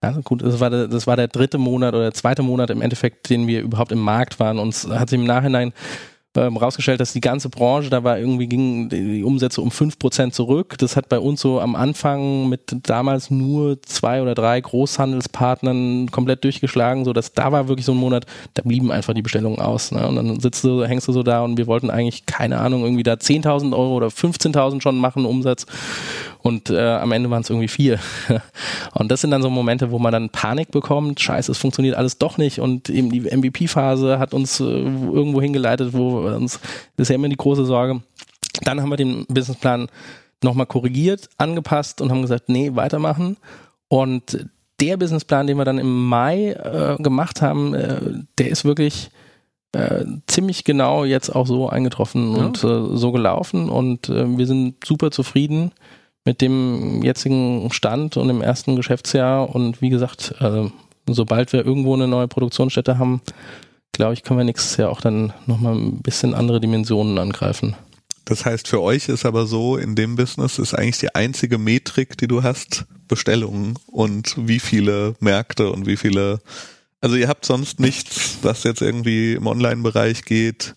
also gut, das war, der, das war der dritte Monat oder der zweite Monat im Endeffekt, den wir überhaupt im Markt waren. Uns hat sich im Nachhinein ähm, rausgestellt, dass die ganze Branche, da war irgendwie gingen die Umsätze um fünf Prozent zurück. Das hat bei uns so am Anfang mit damals nur zwei oder drei Großhandelspartnern komplett durchgeschlagen, so dass da war wirklich so ein Monat, da blieben einfach die Bestellungen aus. Ne? Und dann sitzt du, hängst du so da und wir wollten eigentlich, keine Ahnung, irgendwie da 10.000 Euro oder 15.000 schon machen Umsatz und äh, am Ende waren es irgendwie vier. <laughs> und das sind dann so Momente, wo man dann Panik bekommt, scheiße, es funktioniert alles doch nicht und eben die MVP-Phase hat uns äh, irgendwo hingeleitet, wo uns, das ist ja immer die große Sorge. Dann haben wir den Businessplan nochmal korrigiert, angepasst und haben gesagt, nee, weitermachen. Und der Businessplan, den wir dann im Mai äh, gemacht haben, äh, der ist wirklich äh, ziemlich genau jetzt auch so eingetroffen ja. und äh, so gelaufen und äh, wir sind super zufrieden mit dem jetzigen Stand und im ersten Geschäftsjahr. Und wie gesagt, also, sobald wir irgendwo eine neue Produktionsstätte haben, glaube ich, können wir nächstes Jahr auch dann nochmal ein bisschen andere Dimensionen angreifen. Das heißt, für euch ist aber so, in dem Business ist eigentlich die einzige Metrik, die du hast, Bestellungen und wie viele Märkte und wie viele, also ihr habt sonst nichts, was jetzt irgendwie im Online-Bereich geht,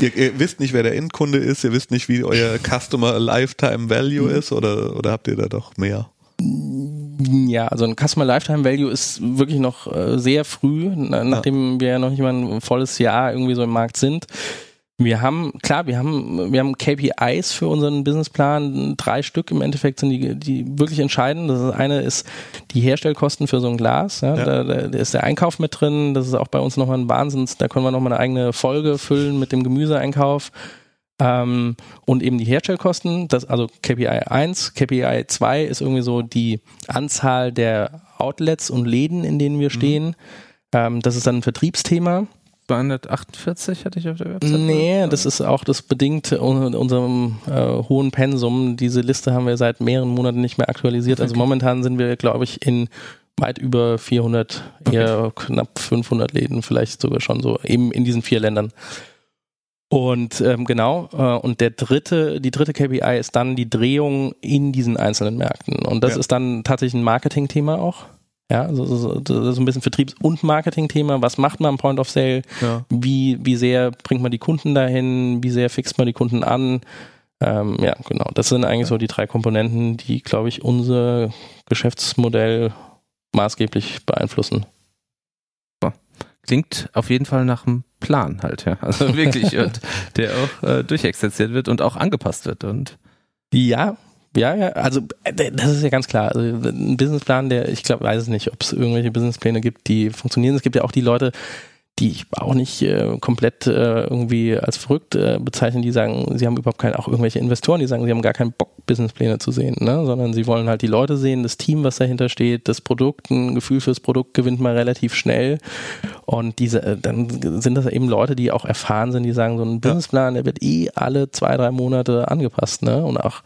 Ihr, ihr, wisst nicht, wer der Endkunde ist, ihr wisst nicht, wie euer Customer Lifetime Value ist oder, oder habt ihr da doch mehr? Ja, also ein Customer Lifetime Value ist wirklich noch äh, sehr früh, na, nachdem ja. wir ja noch nicht mal ein volles Jahr irgendwie so im Markt sind. Wir haben, klar, wir haben, wir haben KPIs für unseren Businessplan. Drei Stück im Endeffekt sind die, die wirklich entscheidend. Das eine ist die Herstellkosten für so ein Glas. Ja, ja. Da, da ist der Einkauf mit drin. Das ist auch bei uns nochmal ein Wahnsinns. Da können wir nochmal eine eigene Folge füllen mit dem Gemüseeinkauf. Ähm, und eben die Herstellkosten, das, also KPI 1, KPI 2 ist irgendwie so die Anzahl der Outlets und Läden, in denen wir mhm. stehen. Mhm. Ähm, das ist dann ein Vertriebsthema. 248 hatte ich auf der Website. Nee, das ist auch das bedingt unserem äh, hohen Pensum. Diese Liste haben wir seit mehreren Monaten nicht mehr aktualisiert. Also okay. Also momentan sind wir, glaube ich, in weit über 400, okay. eher knapp 500 Läden, vielleicht sogar schon so, eben in diesen vier Ländern. Und ähm, genau, äh, und der dritte, die dritte KPI ist dann die Drehung in diesen einzelnen Märkten. Und das ja. ist dann tatsächlich ein Marketing-Thema auch. Ja, also so, so ein bisschen Vertriebs- und Marketing-Thema. Was macht man am Point of Sale? Ja. Wie, wie sehr bringt man die Kunden dahin? Wie sehr fixt man die Kunden an? Ähm, ja, genau. Das sind eigentlich so die drei Komponenten, die, glaube ich, unser Geschäftsmodell maßgeblich beeinflussen. Klingt auf jeden Fall nach einem Plan halt, ja. Also wirklich, <laughs> und der auch äh, durchexerziert wird und auch angepasst wird. Und ja, ja, ja, also äh, das ist ja ganz klar. Also ein Businessplan, der, ich glaube, weiß es nicht, ob es irgendwelche Businesspläne gibt, die funktionieren. Es gibt ja auch die Leute, die ich auch nicht äh, komplett äh, irgendwie als verrückt äh, bezeichnen, die sagen, sie haben überhaupt keine, auch irgendwelche Investoren, die sagen, sie haben gar keinen Bock, Businesspläne zu sehen, ne? sondern sie wollen halt die Leute sehen, das Team, was dahinter steht, das Produkt, ein Gefühl fürs Produkt gewinnt man relativ schnell und diese, äh, dann sind das eben Leute, die auch erfahren sind, die sagen, so ein Businessplan, der wird eh alle zwei, drei Monate angepasst, ne? Und auch,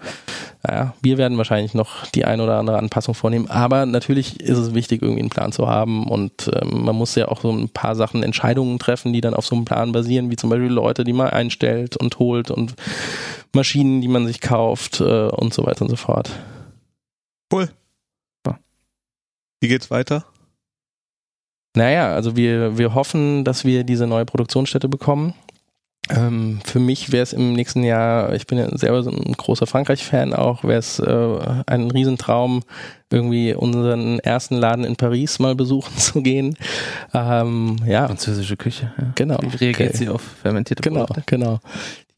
naja, wir werden wahrscheinlich noch die ein oder andere Anpassung vornehmen, aber natürlich ist es wichtig, irgendwie einen Plan zu haben und ähm, man muss ja auch so ein paar Sachen, Entscheidungen treffen, die dann auf so einem Plan basieren, wie zum Beispiel Leute, die man einstellt und holt und Maschinen, die man sich kauft äh, und so weiter und so fort. Cool. Wie geht's weiter? Naja, also wir, wir hoffen, dass wir diese neue Produktionsstätte bekommen. Ähm, für mich wäre es im nächsten Jahr, ich bin ja selber so ein großer Frankreich-Fan auch, wäre es äh, ein Riesentraum, irgendwie unseren ersten Laden in Paris mal besuchen <laughs> zu gehen. Ähm, ja. Französische Küche. Ja. Genau. Wie reagiert okay. sie auf fermentierte Genau, Produkte? genau.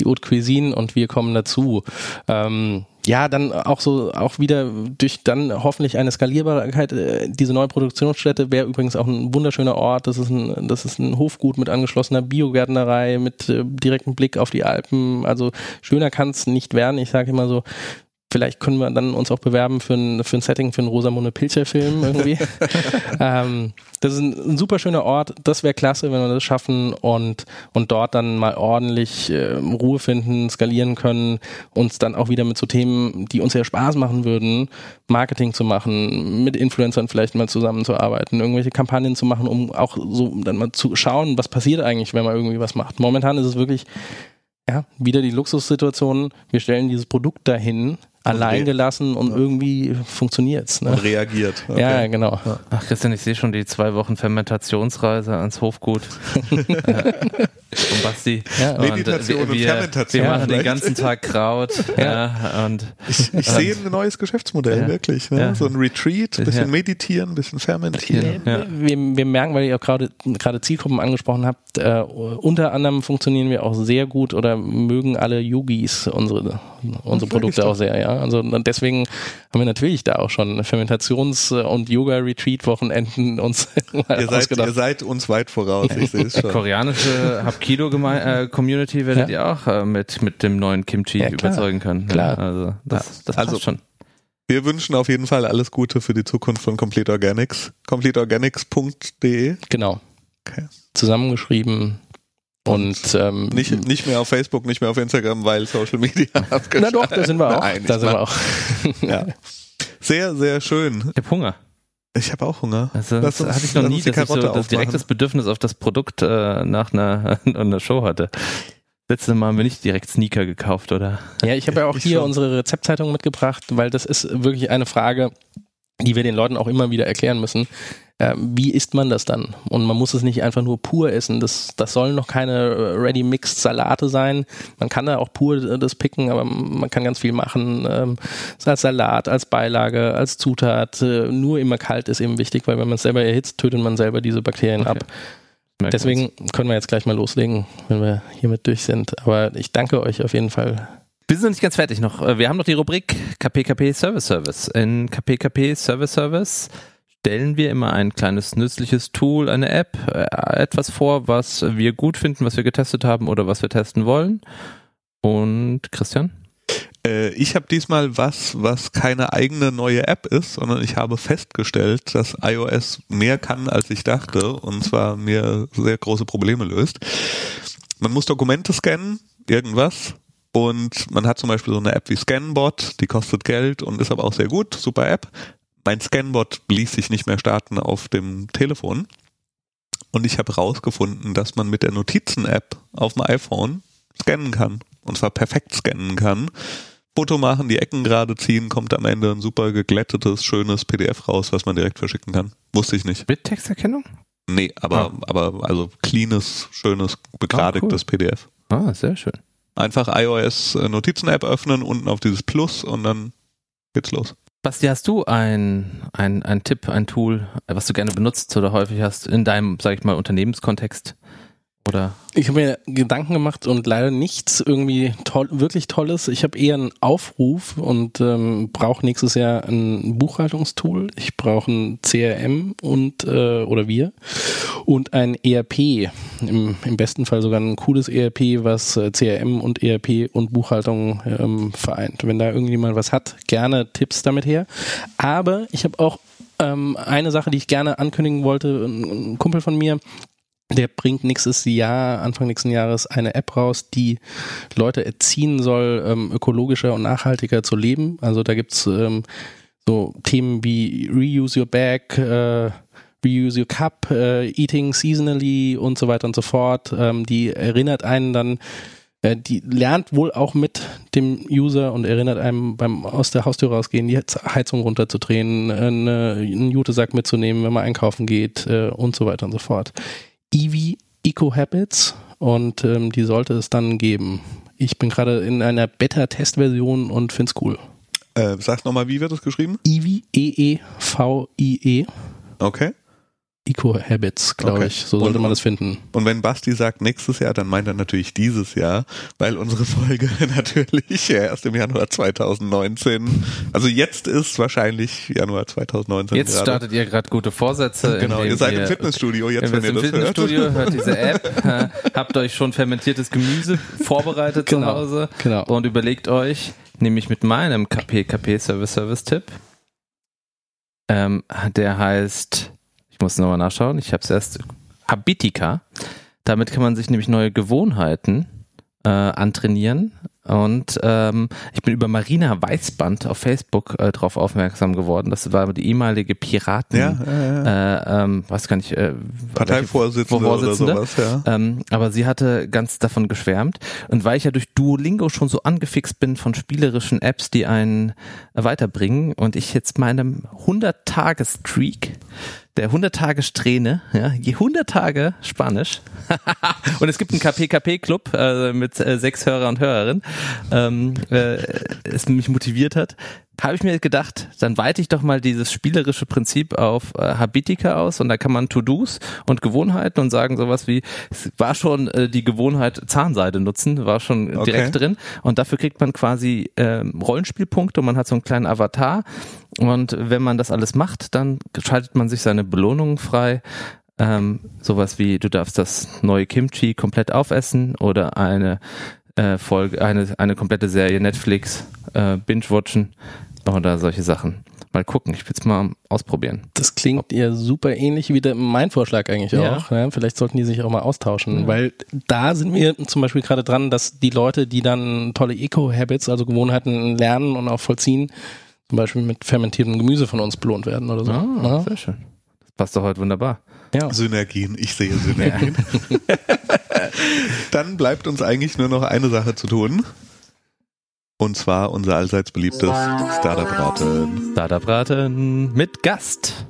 Die Haute Cuisine und wir kommen dazu. Ähm, ja, dann auch so, auch wieder durch dann hoffentlich eine Skalierbarkeit. Äh, diese neue Produktionsstätte wäre übrigens auch ein wunderschöner Ort. Das ist ein, das ist ein Hofgut mit angeschlossener Biogärtnerei, mit äh, direktem Blick auf die Alpen. Also schöner kann es nicht werden. Ich sage immer so, Vielleicht können wir dann uns auch bewerben für ein, für ein Setting für einen Rosamunde Pilcher-Film irgendwie. <laughs> ähm, das ist ein, ein, super schöner Ort. Das wäre klasse, wenn wir das schaffen und, und dort dann mal ordentlich äh, Ruhe finden, skalieren können, uns dann auch wieder mit so Themen, die uns ja Spaß machen würden, Marketing zu machen, mit Influencern vielleicht mal zusammenzuarbeiten, irgendwelche Kampagnen zu machen, um auch so dann mal zu schauen, was passiert eigentlich, wenn man irgendwie was macht. Momentan ist es wirklich ja, wieder die Luxussituation. Wir stellen dieses Produkt dahin, allein gelassen und ja. irgendwie funktioniert's. Ne? Und reagiert. Okay. Ja, genau. Ach Christian, ich sehe schon die zwei Wochen Fermentationsreise ans Hofgut. <laughs> und Basti. Ja. Meditation und, wir, und Fermentation. Wir machen den ganzen Tag Kraut. <laughs> ja. und, ich, ich sehe ein neues Geschäftsmodell, ja. wirklich. Ne? So ein Retreat, bisschen meditieren, bisschen fermentieren. Wir, wir, merken, weil ihr auch gerade gerade Zielgruppen angesprochen habt, äh, unter anderem funktionieren wir auch sehr gut oder mögen alle Yogis unsere, unsere Produkte auch sehr, ja. Also deswegen haben wir natürlich da auch schon Fermentations- und Yoga-Retreat-Wochenenden uns <laughs> ihr seid, ausgedacht. Ihr seid uns weit voraus, ich sehe es schon. <laughs> Koreanische Hapkido-Community werdet ja. ihr auch äh, mit, mit dem neuen Kimchi ja, überzeugen können. Klar. Also das, das also, schon. Wir wünschen auf jeden Fall alles Gute für die Zukunft von Complete Organics. CompleteOrganics.de. Genau. Okay. Zusammengeschrieben und ähm, nicht, nicht mehr auf Facebook, nicht mehr auf Instagram, weil Social Media <laughs> Na doch, da sind wir auch. Nein, da sind wir auch. <laughs> ja. Sehr, sehr schön. Ich habe Hunger. Ich habe auch Hunger. Also, das hatte ich noch nie, dass ich so das direktes Bedürfnis auf das Produkt äh, nach einer, <laughs> einer Show hatte. Letztes Mal haben wir nicht direkt Sneaker gekauft, oder? Ja, ich habe ja auch ich hier schon. unsere Rezeptzeitung mitgebracht, weil das ist wirklich eine Frage, die wir den Leuten auch immer wieder erklären müssen. Äh, wie isst man das dann? Und man muss es nicht einfach nur pur essen. Das, das sollen noch keine ready-mixed Salate sein. Man kann da auch pur das picken, aber man kann ganz viel machen. Ähm, als Salat, als Beilage, als Zutat. Äh, nur immer kalt ist eben wichtig, weil wenn man es selber erhitzt, tötet man selber diese Bakterien okay. ab. Deswegen können wir jetzt gleich mal loslegen, wenn wir hiermit durch sind. Aber ich danke euch auf jeden Fall wir sind noch nicht ganz fertig noch. Äh, wir haben noch die Rubrik KPKP Service Service. In KPKP Service Service stellen wir immer ein kleines nützliches Tool, eine App, äh, etwas vor, was wir gut finden, was wir getestet haben oder was wir testen wollen. Und Christian? Äh, ich habe diesmal was, was keine eigene neue App ist, sondern ich habe festgestellt, dass iOS mehr kann, als ich dachte, und zwar mir sehr große Probleme löst. Man muss Dokumente scannen, irgendwas, und man hat zum Beispiel so eine App wie Scanbot, die kostet Geld und ist aber auch sehr gut, super App. Mein Scanbot ließ sich nicht mehr starten auf dem Telefon. Und ich habe herausgefunden, dass man mit der Notizen-App auf dem iPhone scannen kann. Und zwar perfekt scannen kann. Foto machen, die Ecken gerade ziehen, kommt am Ende ein super geglättetes, schönes PDF raus, was man direkt verschicken kann. Wusste ich nicht. Mit Texterkennung? Nee, aber, ah. aber also cleanes, schönes, begradigtes ah, cool. PDF. Ah, sehr schön. Einfach iOS äh, Notizen-App öffnen, unten auf dieses Plus und dann geht's los. Basti, hast du ein, ein, ein Tipp, ein Tool, was du gerne benutzt oder häufig hast in deinem, sag ich mal, Unternehmenskontext? Oder? Ich habe mir Gedanken gemacht und leider nichts irgendwie toll, wirklich Tolles. Ich habe eher einen Aufruf und ähm, brauche nächstes Jahr ein Buchhaltungstool. Ich brauche ein CRM und äh, oder wir und ein ERP. Im, Im besten Fall sogar ein cooles ERP, was äh, CRM und ERP und Buchhaltung ähm, vereint. Wenn da irgendjemand was hat, gerne Tipps damit her. Aber ich habe auch ähm, eine Sache, die ich gerne ankündigen wollte. Ein, ein Kumpel von mir der bringt nächstes Jahr, Anfang nächsten Jahres, eine App raus, die Leute erziehen soll, ähm, ökologischer und nachhaltiger zu leben. Also da gibt's ähm, so Themen wie Reuse Your Bag, äh, Reuse Your Cup, äh, Eating Seasonally und so weiter und so fort. Ähm, die erinnert einen dann, äh, die lernt wohl auch mit dem User und erinnert einem beim aus der Haustür rausgehen, die Heizung runterzudrehen, eine, einen Jutesack mitzunehmen, wenn man einkaufen geht äh, und so weiter und so fort. Eevee Eco Habits und ähm, die sollte es dann geben. Ich bin gerade in einer Beta-Test-Version und finde es cool. Äh, sag nochmal, wie wird das geschrieben? Eevee, E-E-V-I-E. -E. Okay. Eco-Habits, glaube okay. ich. So sollte und, man das finden. Und wenn Basti sagt nächstes Jahr, dann meint er natürlich dieses Jahr, weil unsere Folge <laughs> natürlich erst im Januar 2019, also jetzt ist wahrscheinlich Januar 2019. Jetzt gerade. startet ihr gerade gute Vorsätze. Genau, ihr seid im Fitnessstudio, jetzt wenn ihr das Fitnessstudio, hört. hört diese App, <laughs> äh, habt euch schon fermentiertes Gemüse vorbereitet genau, zu Hause genau. und überlegt euch, nämlich mit meinem KP, KP Service Service Tipp, ähm, der heißt ich muss nochmal nachschauen. Ich habe es erst. Habitica. Damit kann man sich nämlich neue Gewohnheiten äh, antrainieren. Und ähm, ich bin über Marina Weißband auf Facebook äh, darauf aufmerksam geworden. Das war die ehemalige Piraten, ja, ja, ja. Äh, ähm, weiß gar nicht, äh, Parteivorsitzende oder sowas. Ja. Ähm, aber sie hatte ganz davon geschwärmt. Und weil ich ja durch Duolingo schon so angefixt bin von spielerischen Apps, die einen weiterbringen und ich jetzt meinem 100-Tage-Streak der 100 Tage Strähne, ja, je 100 Tage Spanisch. <laughs> und es gibt einen KPKP-Club äh, mit äh, sechs Hörer und Hörerinnen, ähm, äh, es mich motiviert hat habe ich mir gedacht, dann weite ich doch mal dieses spielerische Prinzip auf äh, Habitica aus und da kann man To-Dos und Gewohnheiten und sagen sowas wie, es war schon äh, die Gewohnheit Zahnseide nutzen, war schon okay. direkt drin und dafür kriegt man quasi äh, Rollenspielpunkte und man hat so einen kleinen Avatar und wenn man das alles macht, dann schaltet man sich seine Belohnungen frei. Ähm, sowas wie, du darfst das neue Kimchi komplett aufessen oder eine äh, Folge, eine, eine komplette Serie Netflix äh, binge-watchen oder solche Sachen. Mal gucken, ich will es mal ausprobieren. Das klingt ja super ähnlich wie der, mein Vorschlag eigentlich ja. auch. Ja, vielleicht sollten die sich auch mal austauschen, ja. weil da sind wir zum Beispiel gerade dran, dass die Leute, die dann tolle Eco-Habits, also Gewohnheiten lernen und auch vollziehen, zum Beispiel mit fermentiertem Gemüse von uns belohnt werden oder so. Ah, ja. Sehr schön. Das passt doch heute wunderbar. Ja. Synergien, ich sehe Synergien. <laughs> Dann bleibt uns eigentlich nur noch eine Sache zu tun. Und zwar unser allseits beliebtes Startup-Raten. Startup-Raten mit Gast.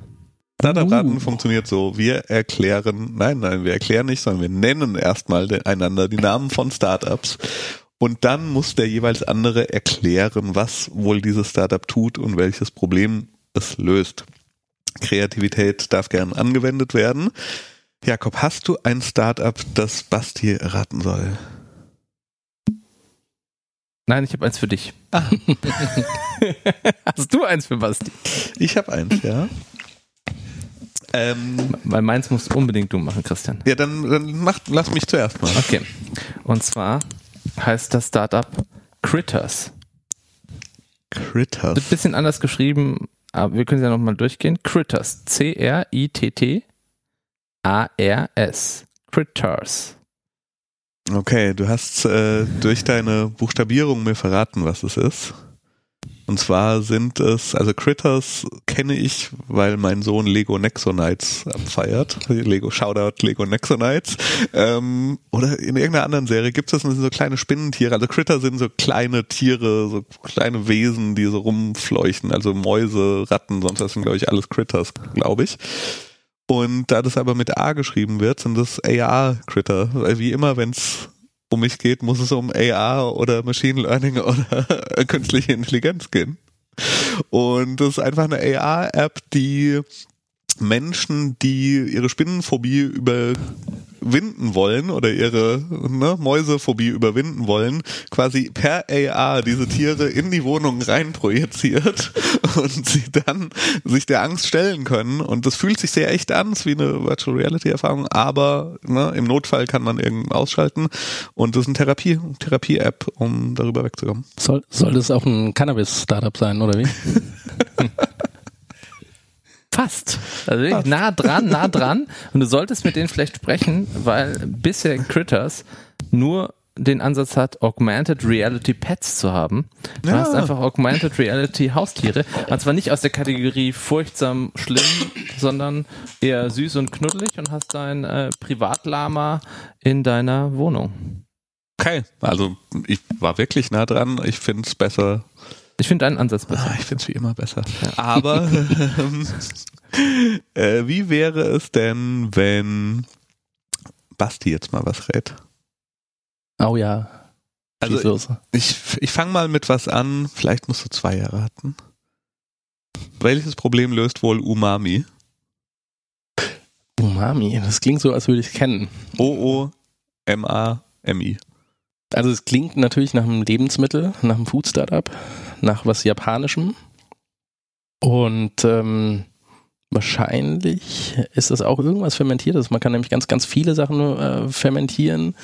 Startup-Raten uh. funktioniert so, wir erklären, nein, nein, wir erklären nicht, sondern wir nennen erstmal einander die Namen von Startups und dann muss der jeweils andere erklären, was wohl dieses Startup tut und welches Problem es löst. Kreativität darf gern angewendet werden. Jakob, hast du ein Startup, das Basti erraten soll? Nein, ich habe eins für dich. Ah. <laughs> Hast du eins für Basti? Ich habe eins, ja. Ähm, Weil meins musst unbedingt du machen, Christian. Ja, dann, dann mach, lass mich zuerst mal. Okay. Und zwar heißt das Startup Critters. Critters. Wird ein bisschen anders geschrieben, aber wir können es ja nochmal durchgehen. Critters. C-R-I-T-T-A-R-S. Critters. Okay, du hast äh, durch deine Buchstabierung mir verraten, was es ist. Und zwar sind es, also Critters kenne ich, weil mein Sohn Lego Nexonites feiert. Lego Shoutout Lego Nexonites. Ähm, oder in irgendeiner anderen Serie gibt es so kleine Spinnentiere. Also Critter sind so kleine Tiere, so kleine Wesen, die so rumfleuchen. Also Mäuse, Ratten, sonst was sind, glaube ich, alles Critters, glaube ich. Und da das aber mit A geschrieben wird, sind das AR-Critter. Weil wie immer, wenn es um mich geht, muss es um AR oder Machine Learning <laughs> oder künstliche Intelligenz gehen. Und das ist einfach eine AR-App, die Menschen, die ihre Spinnenphobie überwinden wollen oder ihre ne, Mäusephobie überwinden wollen, quasi per AR diese Tiere in die Wohnung rein projiziert <laughs> und sie dann sich der Angst stellen können. Und das fühlt sich sehr echt an, ist wie eine Virtual Reality Erfahrung, aber ne, im Notfall kann man irgendwann ausschalten. Und das ist eine Therapie, Therapie-App, um darüber wegzukommen. Soll, soll das auch ein Cannabis-Startup sein, oder wie? <laughs> Fast. Also wirklich nah dran, nah dran. Und du solltest mit denen vielleicht sprechen, weil bisher Critters nur den Ansatz hat, Augmented Reality Pets zu haben. Du ja. hast einfach Augmented Reality Haustiere. Und zwar nicht aus der Kategorie furchtsam schlimm, sondern eher süß und knuddelig und hast dein äh, Privatlama in deiner Wohnung. Okay, also ich war wirklich nah dran. Ich finde es besser. Ich finde deinen Ansatz besser. Ah, ich finde es wie immer besser. Ja. Aber <laughs> ähm, äh, wie wäre es denn, wenn Basti jetzt mal was rät? Oh ja. Also ich, ich fange mal mit was an. Vielleicht musst du zwei erraten. Welches Problem löst wohl Umami? Umami, das klingt so, als würde ich es kennen. O-O-M-A-M-I. Also es klingt natürlich nach einem Lebensmittel, nach einem Food-Startup, nach was Japanischem. Und ähm, wahrscheinlich ist das auch irgendwas Fermentiertes. Man kann nämlich ganz, ganz viele Sachen äh, fermentieren.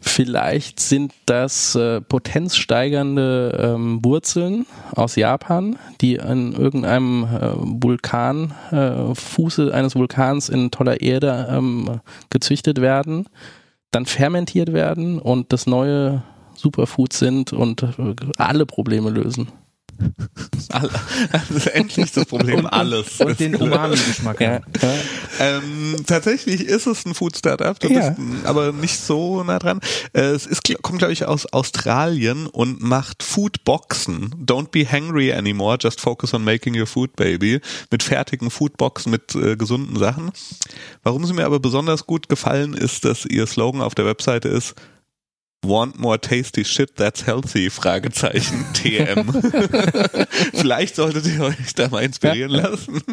Vielleicht sind das äh, potenzsteigernde ähm, Wurzeln aus Japan, die an irgendeinem äh, Vulkan, äh, Fuße eines Vulkans in toller Erde ähm, gezüchtet werden dann fermentiert werden und das neue Superfood sind und äh, alle Probleme lösen. Also endlich das Problem, und, alles. Und den Umami-Geschmack. Ja. Ähm, tatsächlich ist es ein Food-Startup, ja. aber nicht so nah dran. Äh, es ist, kommt, glaube ich, aus Australien und macht Foodboxen. Don't be hungry anymore, just focus on making your food, baby. Mit fertigen Foodboxen, mit äh, gesunden Sachen. Warum sie mir aber besonders gut gefallen, ist, dass ihr Slogan auf der Webseite ist, Want more tasty shit that's healthy? Fragezeichen <laughs> TM. <laughs> Vielleicht solltet ihr euch da mal inspirieren lassen. <laughs>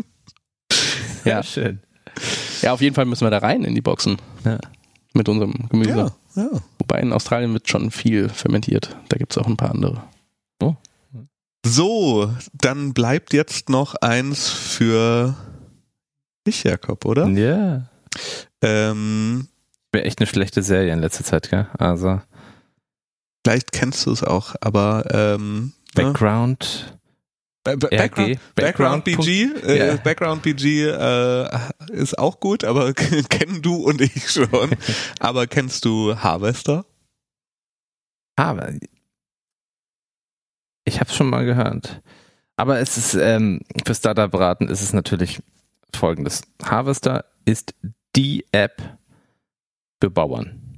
Ja, schön. Ja, auf jeden Fall müssen wir da rein in die Boxen. Ja. Mit unserem Gemüse. Ja, ja. Wobei in Australien wird schon viel fermentiert. Da gibt es auch ein paar andere. Oh. So, dann bleibt jetzt noch eins für dich, Jakob, oder? Ja. Ähm, Wäre echt eine schlechte Serie in letzter Zeit, gell? Also. Vielleicht kennst du es auch, aber ähm, Background. Ne? Background, Background, BG, äh, yeah. Background BG äh, ist auch gut, aber <laughs> kennen du und ich schon. <laughs> aber kennst du Harvester? Harvester. Ich habe schon mal gehört. Aber es ist ähm, für Startup-Raten ist es natürlich folgendes: Harvester ist die App für Bauern.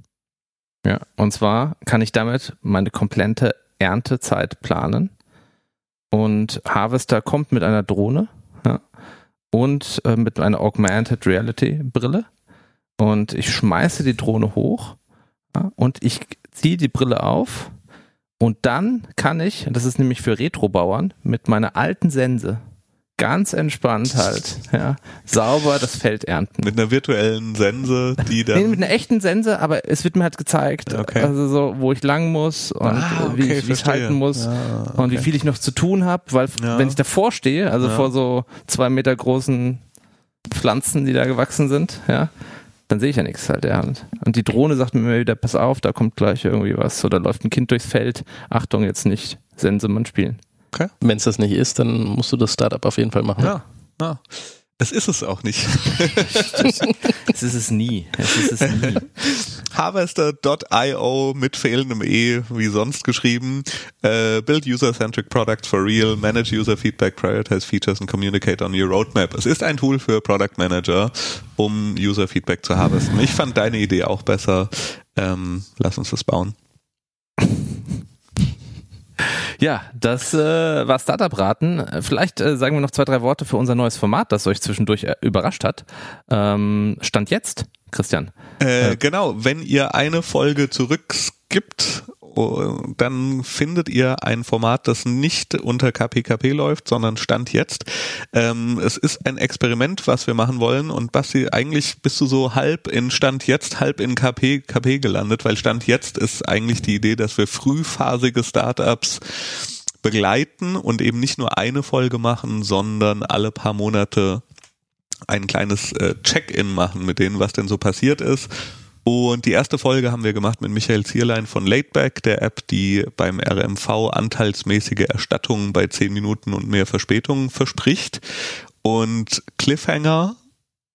Ja, und zwar kann ich damit meine komplette Erntezeit planen. Und Harvester kommt mit einer Drohne ja, und äh, mit einer Augmented Reality Brille. Und ich schmeiße die Drohne hoch ja, und ich ziehe die Brille auf. Und dann kann ich, das ist nämlich für Retrobauern, mit meiner alten Sense ganz entspannt halt, ja, sauber das Feld ernten. Mit einer virtuellen Sense, die dann. Nee, mit einer echten Sense, aber es wird mir halt gezeigt, Okay. also so, wo ich lang muss und Ah, wie okay, ich wie ich verstehe. halten muss Ja, und wie okay. viel ich noch zu tun habe, weil Ja. wenn ich davor stehe, also Ja. vor so zwei Meter großen Pflanzen, die da gewachsen sind, ja, dann sehe ich ja nichts halt, ja. Und- Und die Drohne sagt mir immer wieder, pass auf, da kommt gleich irgendwie was oder läuft ein Kind durchs Feld. Achtung, jetzt nicht Sensemann spielen. Okay. Wenn es das nicht ist, dann musst du das Startup auf jeden Fall machen. Ja, ja. Es ist es auch nicht. Es ist es nie. Es ist es nie. <laughs> Harvester.io mit fehlendem E, wie sonst geschrieben. Äh, build user-centric products for real, manage user feedback, prioritize features and communicate on your roadmap. Es ist ein Tool für Product Manager, um User Feedback zu harvesten. Ich fand deine Idee auch besser. Ähm, lass uns das bauen. Ja, das äh, war Startup-Raten. Äh, Vielleicht äh, sagen wir noch zwei, drei Worte für unser neues Format, das euch zwischendurch äh, überrascht hat. Ähm, Stand jetzt, Christian. Äh, Genau, wenn ihr eine Folge zurückskippt, dann findet ihr ein Format, das nicht unter KPKP läuft, sondern Stand jetzt. Ähm, es ist ein Experiment, was wir machen wollen und Basti, eigentlich bist du so halb in Stand jetzt, halb in KPKP gelandet, weil Stand jetzt ist eigentlich die Idee, dass wir frühphasige Startups begleiten und eben nicht nur eine Folge machen, sondern alle paar Monate ein kleines äh, Check-in machen mit denen, was denn so passiert ist. Und die erste Folge haben wir gemacht mit Michael Zierlein von Lateback, der App, die beim RMV anteilsmäßige Erstattungen bei 10 Minuten und mehr Verspätungen verspricht. Und Cliffhanger,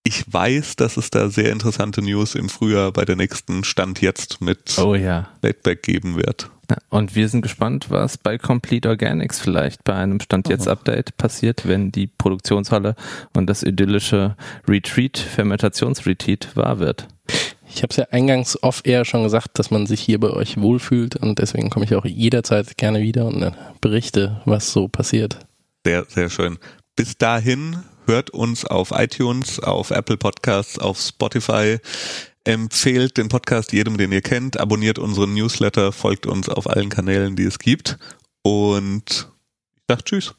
ich weiß, dass es da sehr interessante News im Frühjahr bei der nächsten Stand jetzt mit Oh ja. Lateback geben wird. Und wir sind gespannt, was bei Complete Organics vielleicht bei einem Stand jetzt Update passiert, wenn die Produktionshalle und das idyllische Retreat, Fermentationsretreat wahr wird. Ich habe es ja eingangs off-air schon gesagt, dass man sich hier bei euch wohlfühlt und deswegen komme ich auch jederzeit gerne wieder und berichte, was so passiert. Sehr, sehr schön. Bis dahin hört uns auf iTunes, auf Apple Podcasts, auf Spotify. Empfehlt den Podcast jedem, den ihr kennt. Abonniert unseren Newsletter, folgt uns auf allen Kanälen, die es gibt. Und ich sag Tschüss.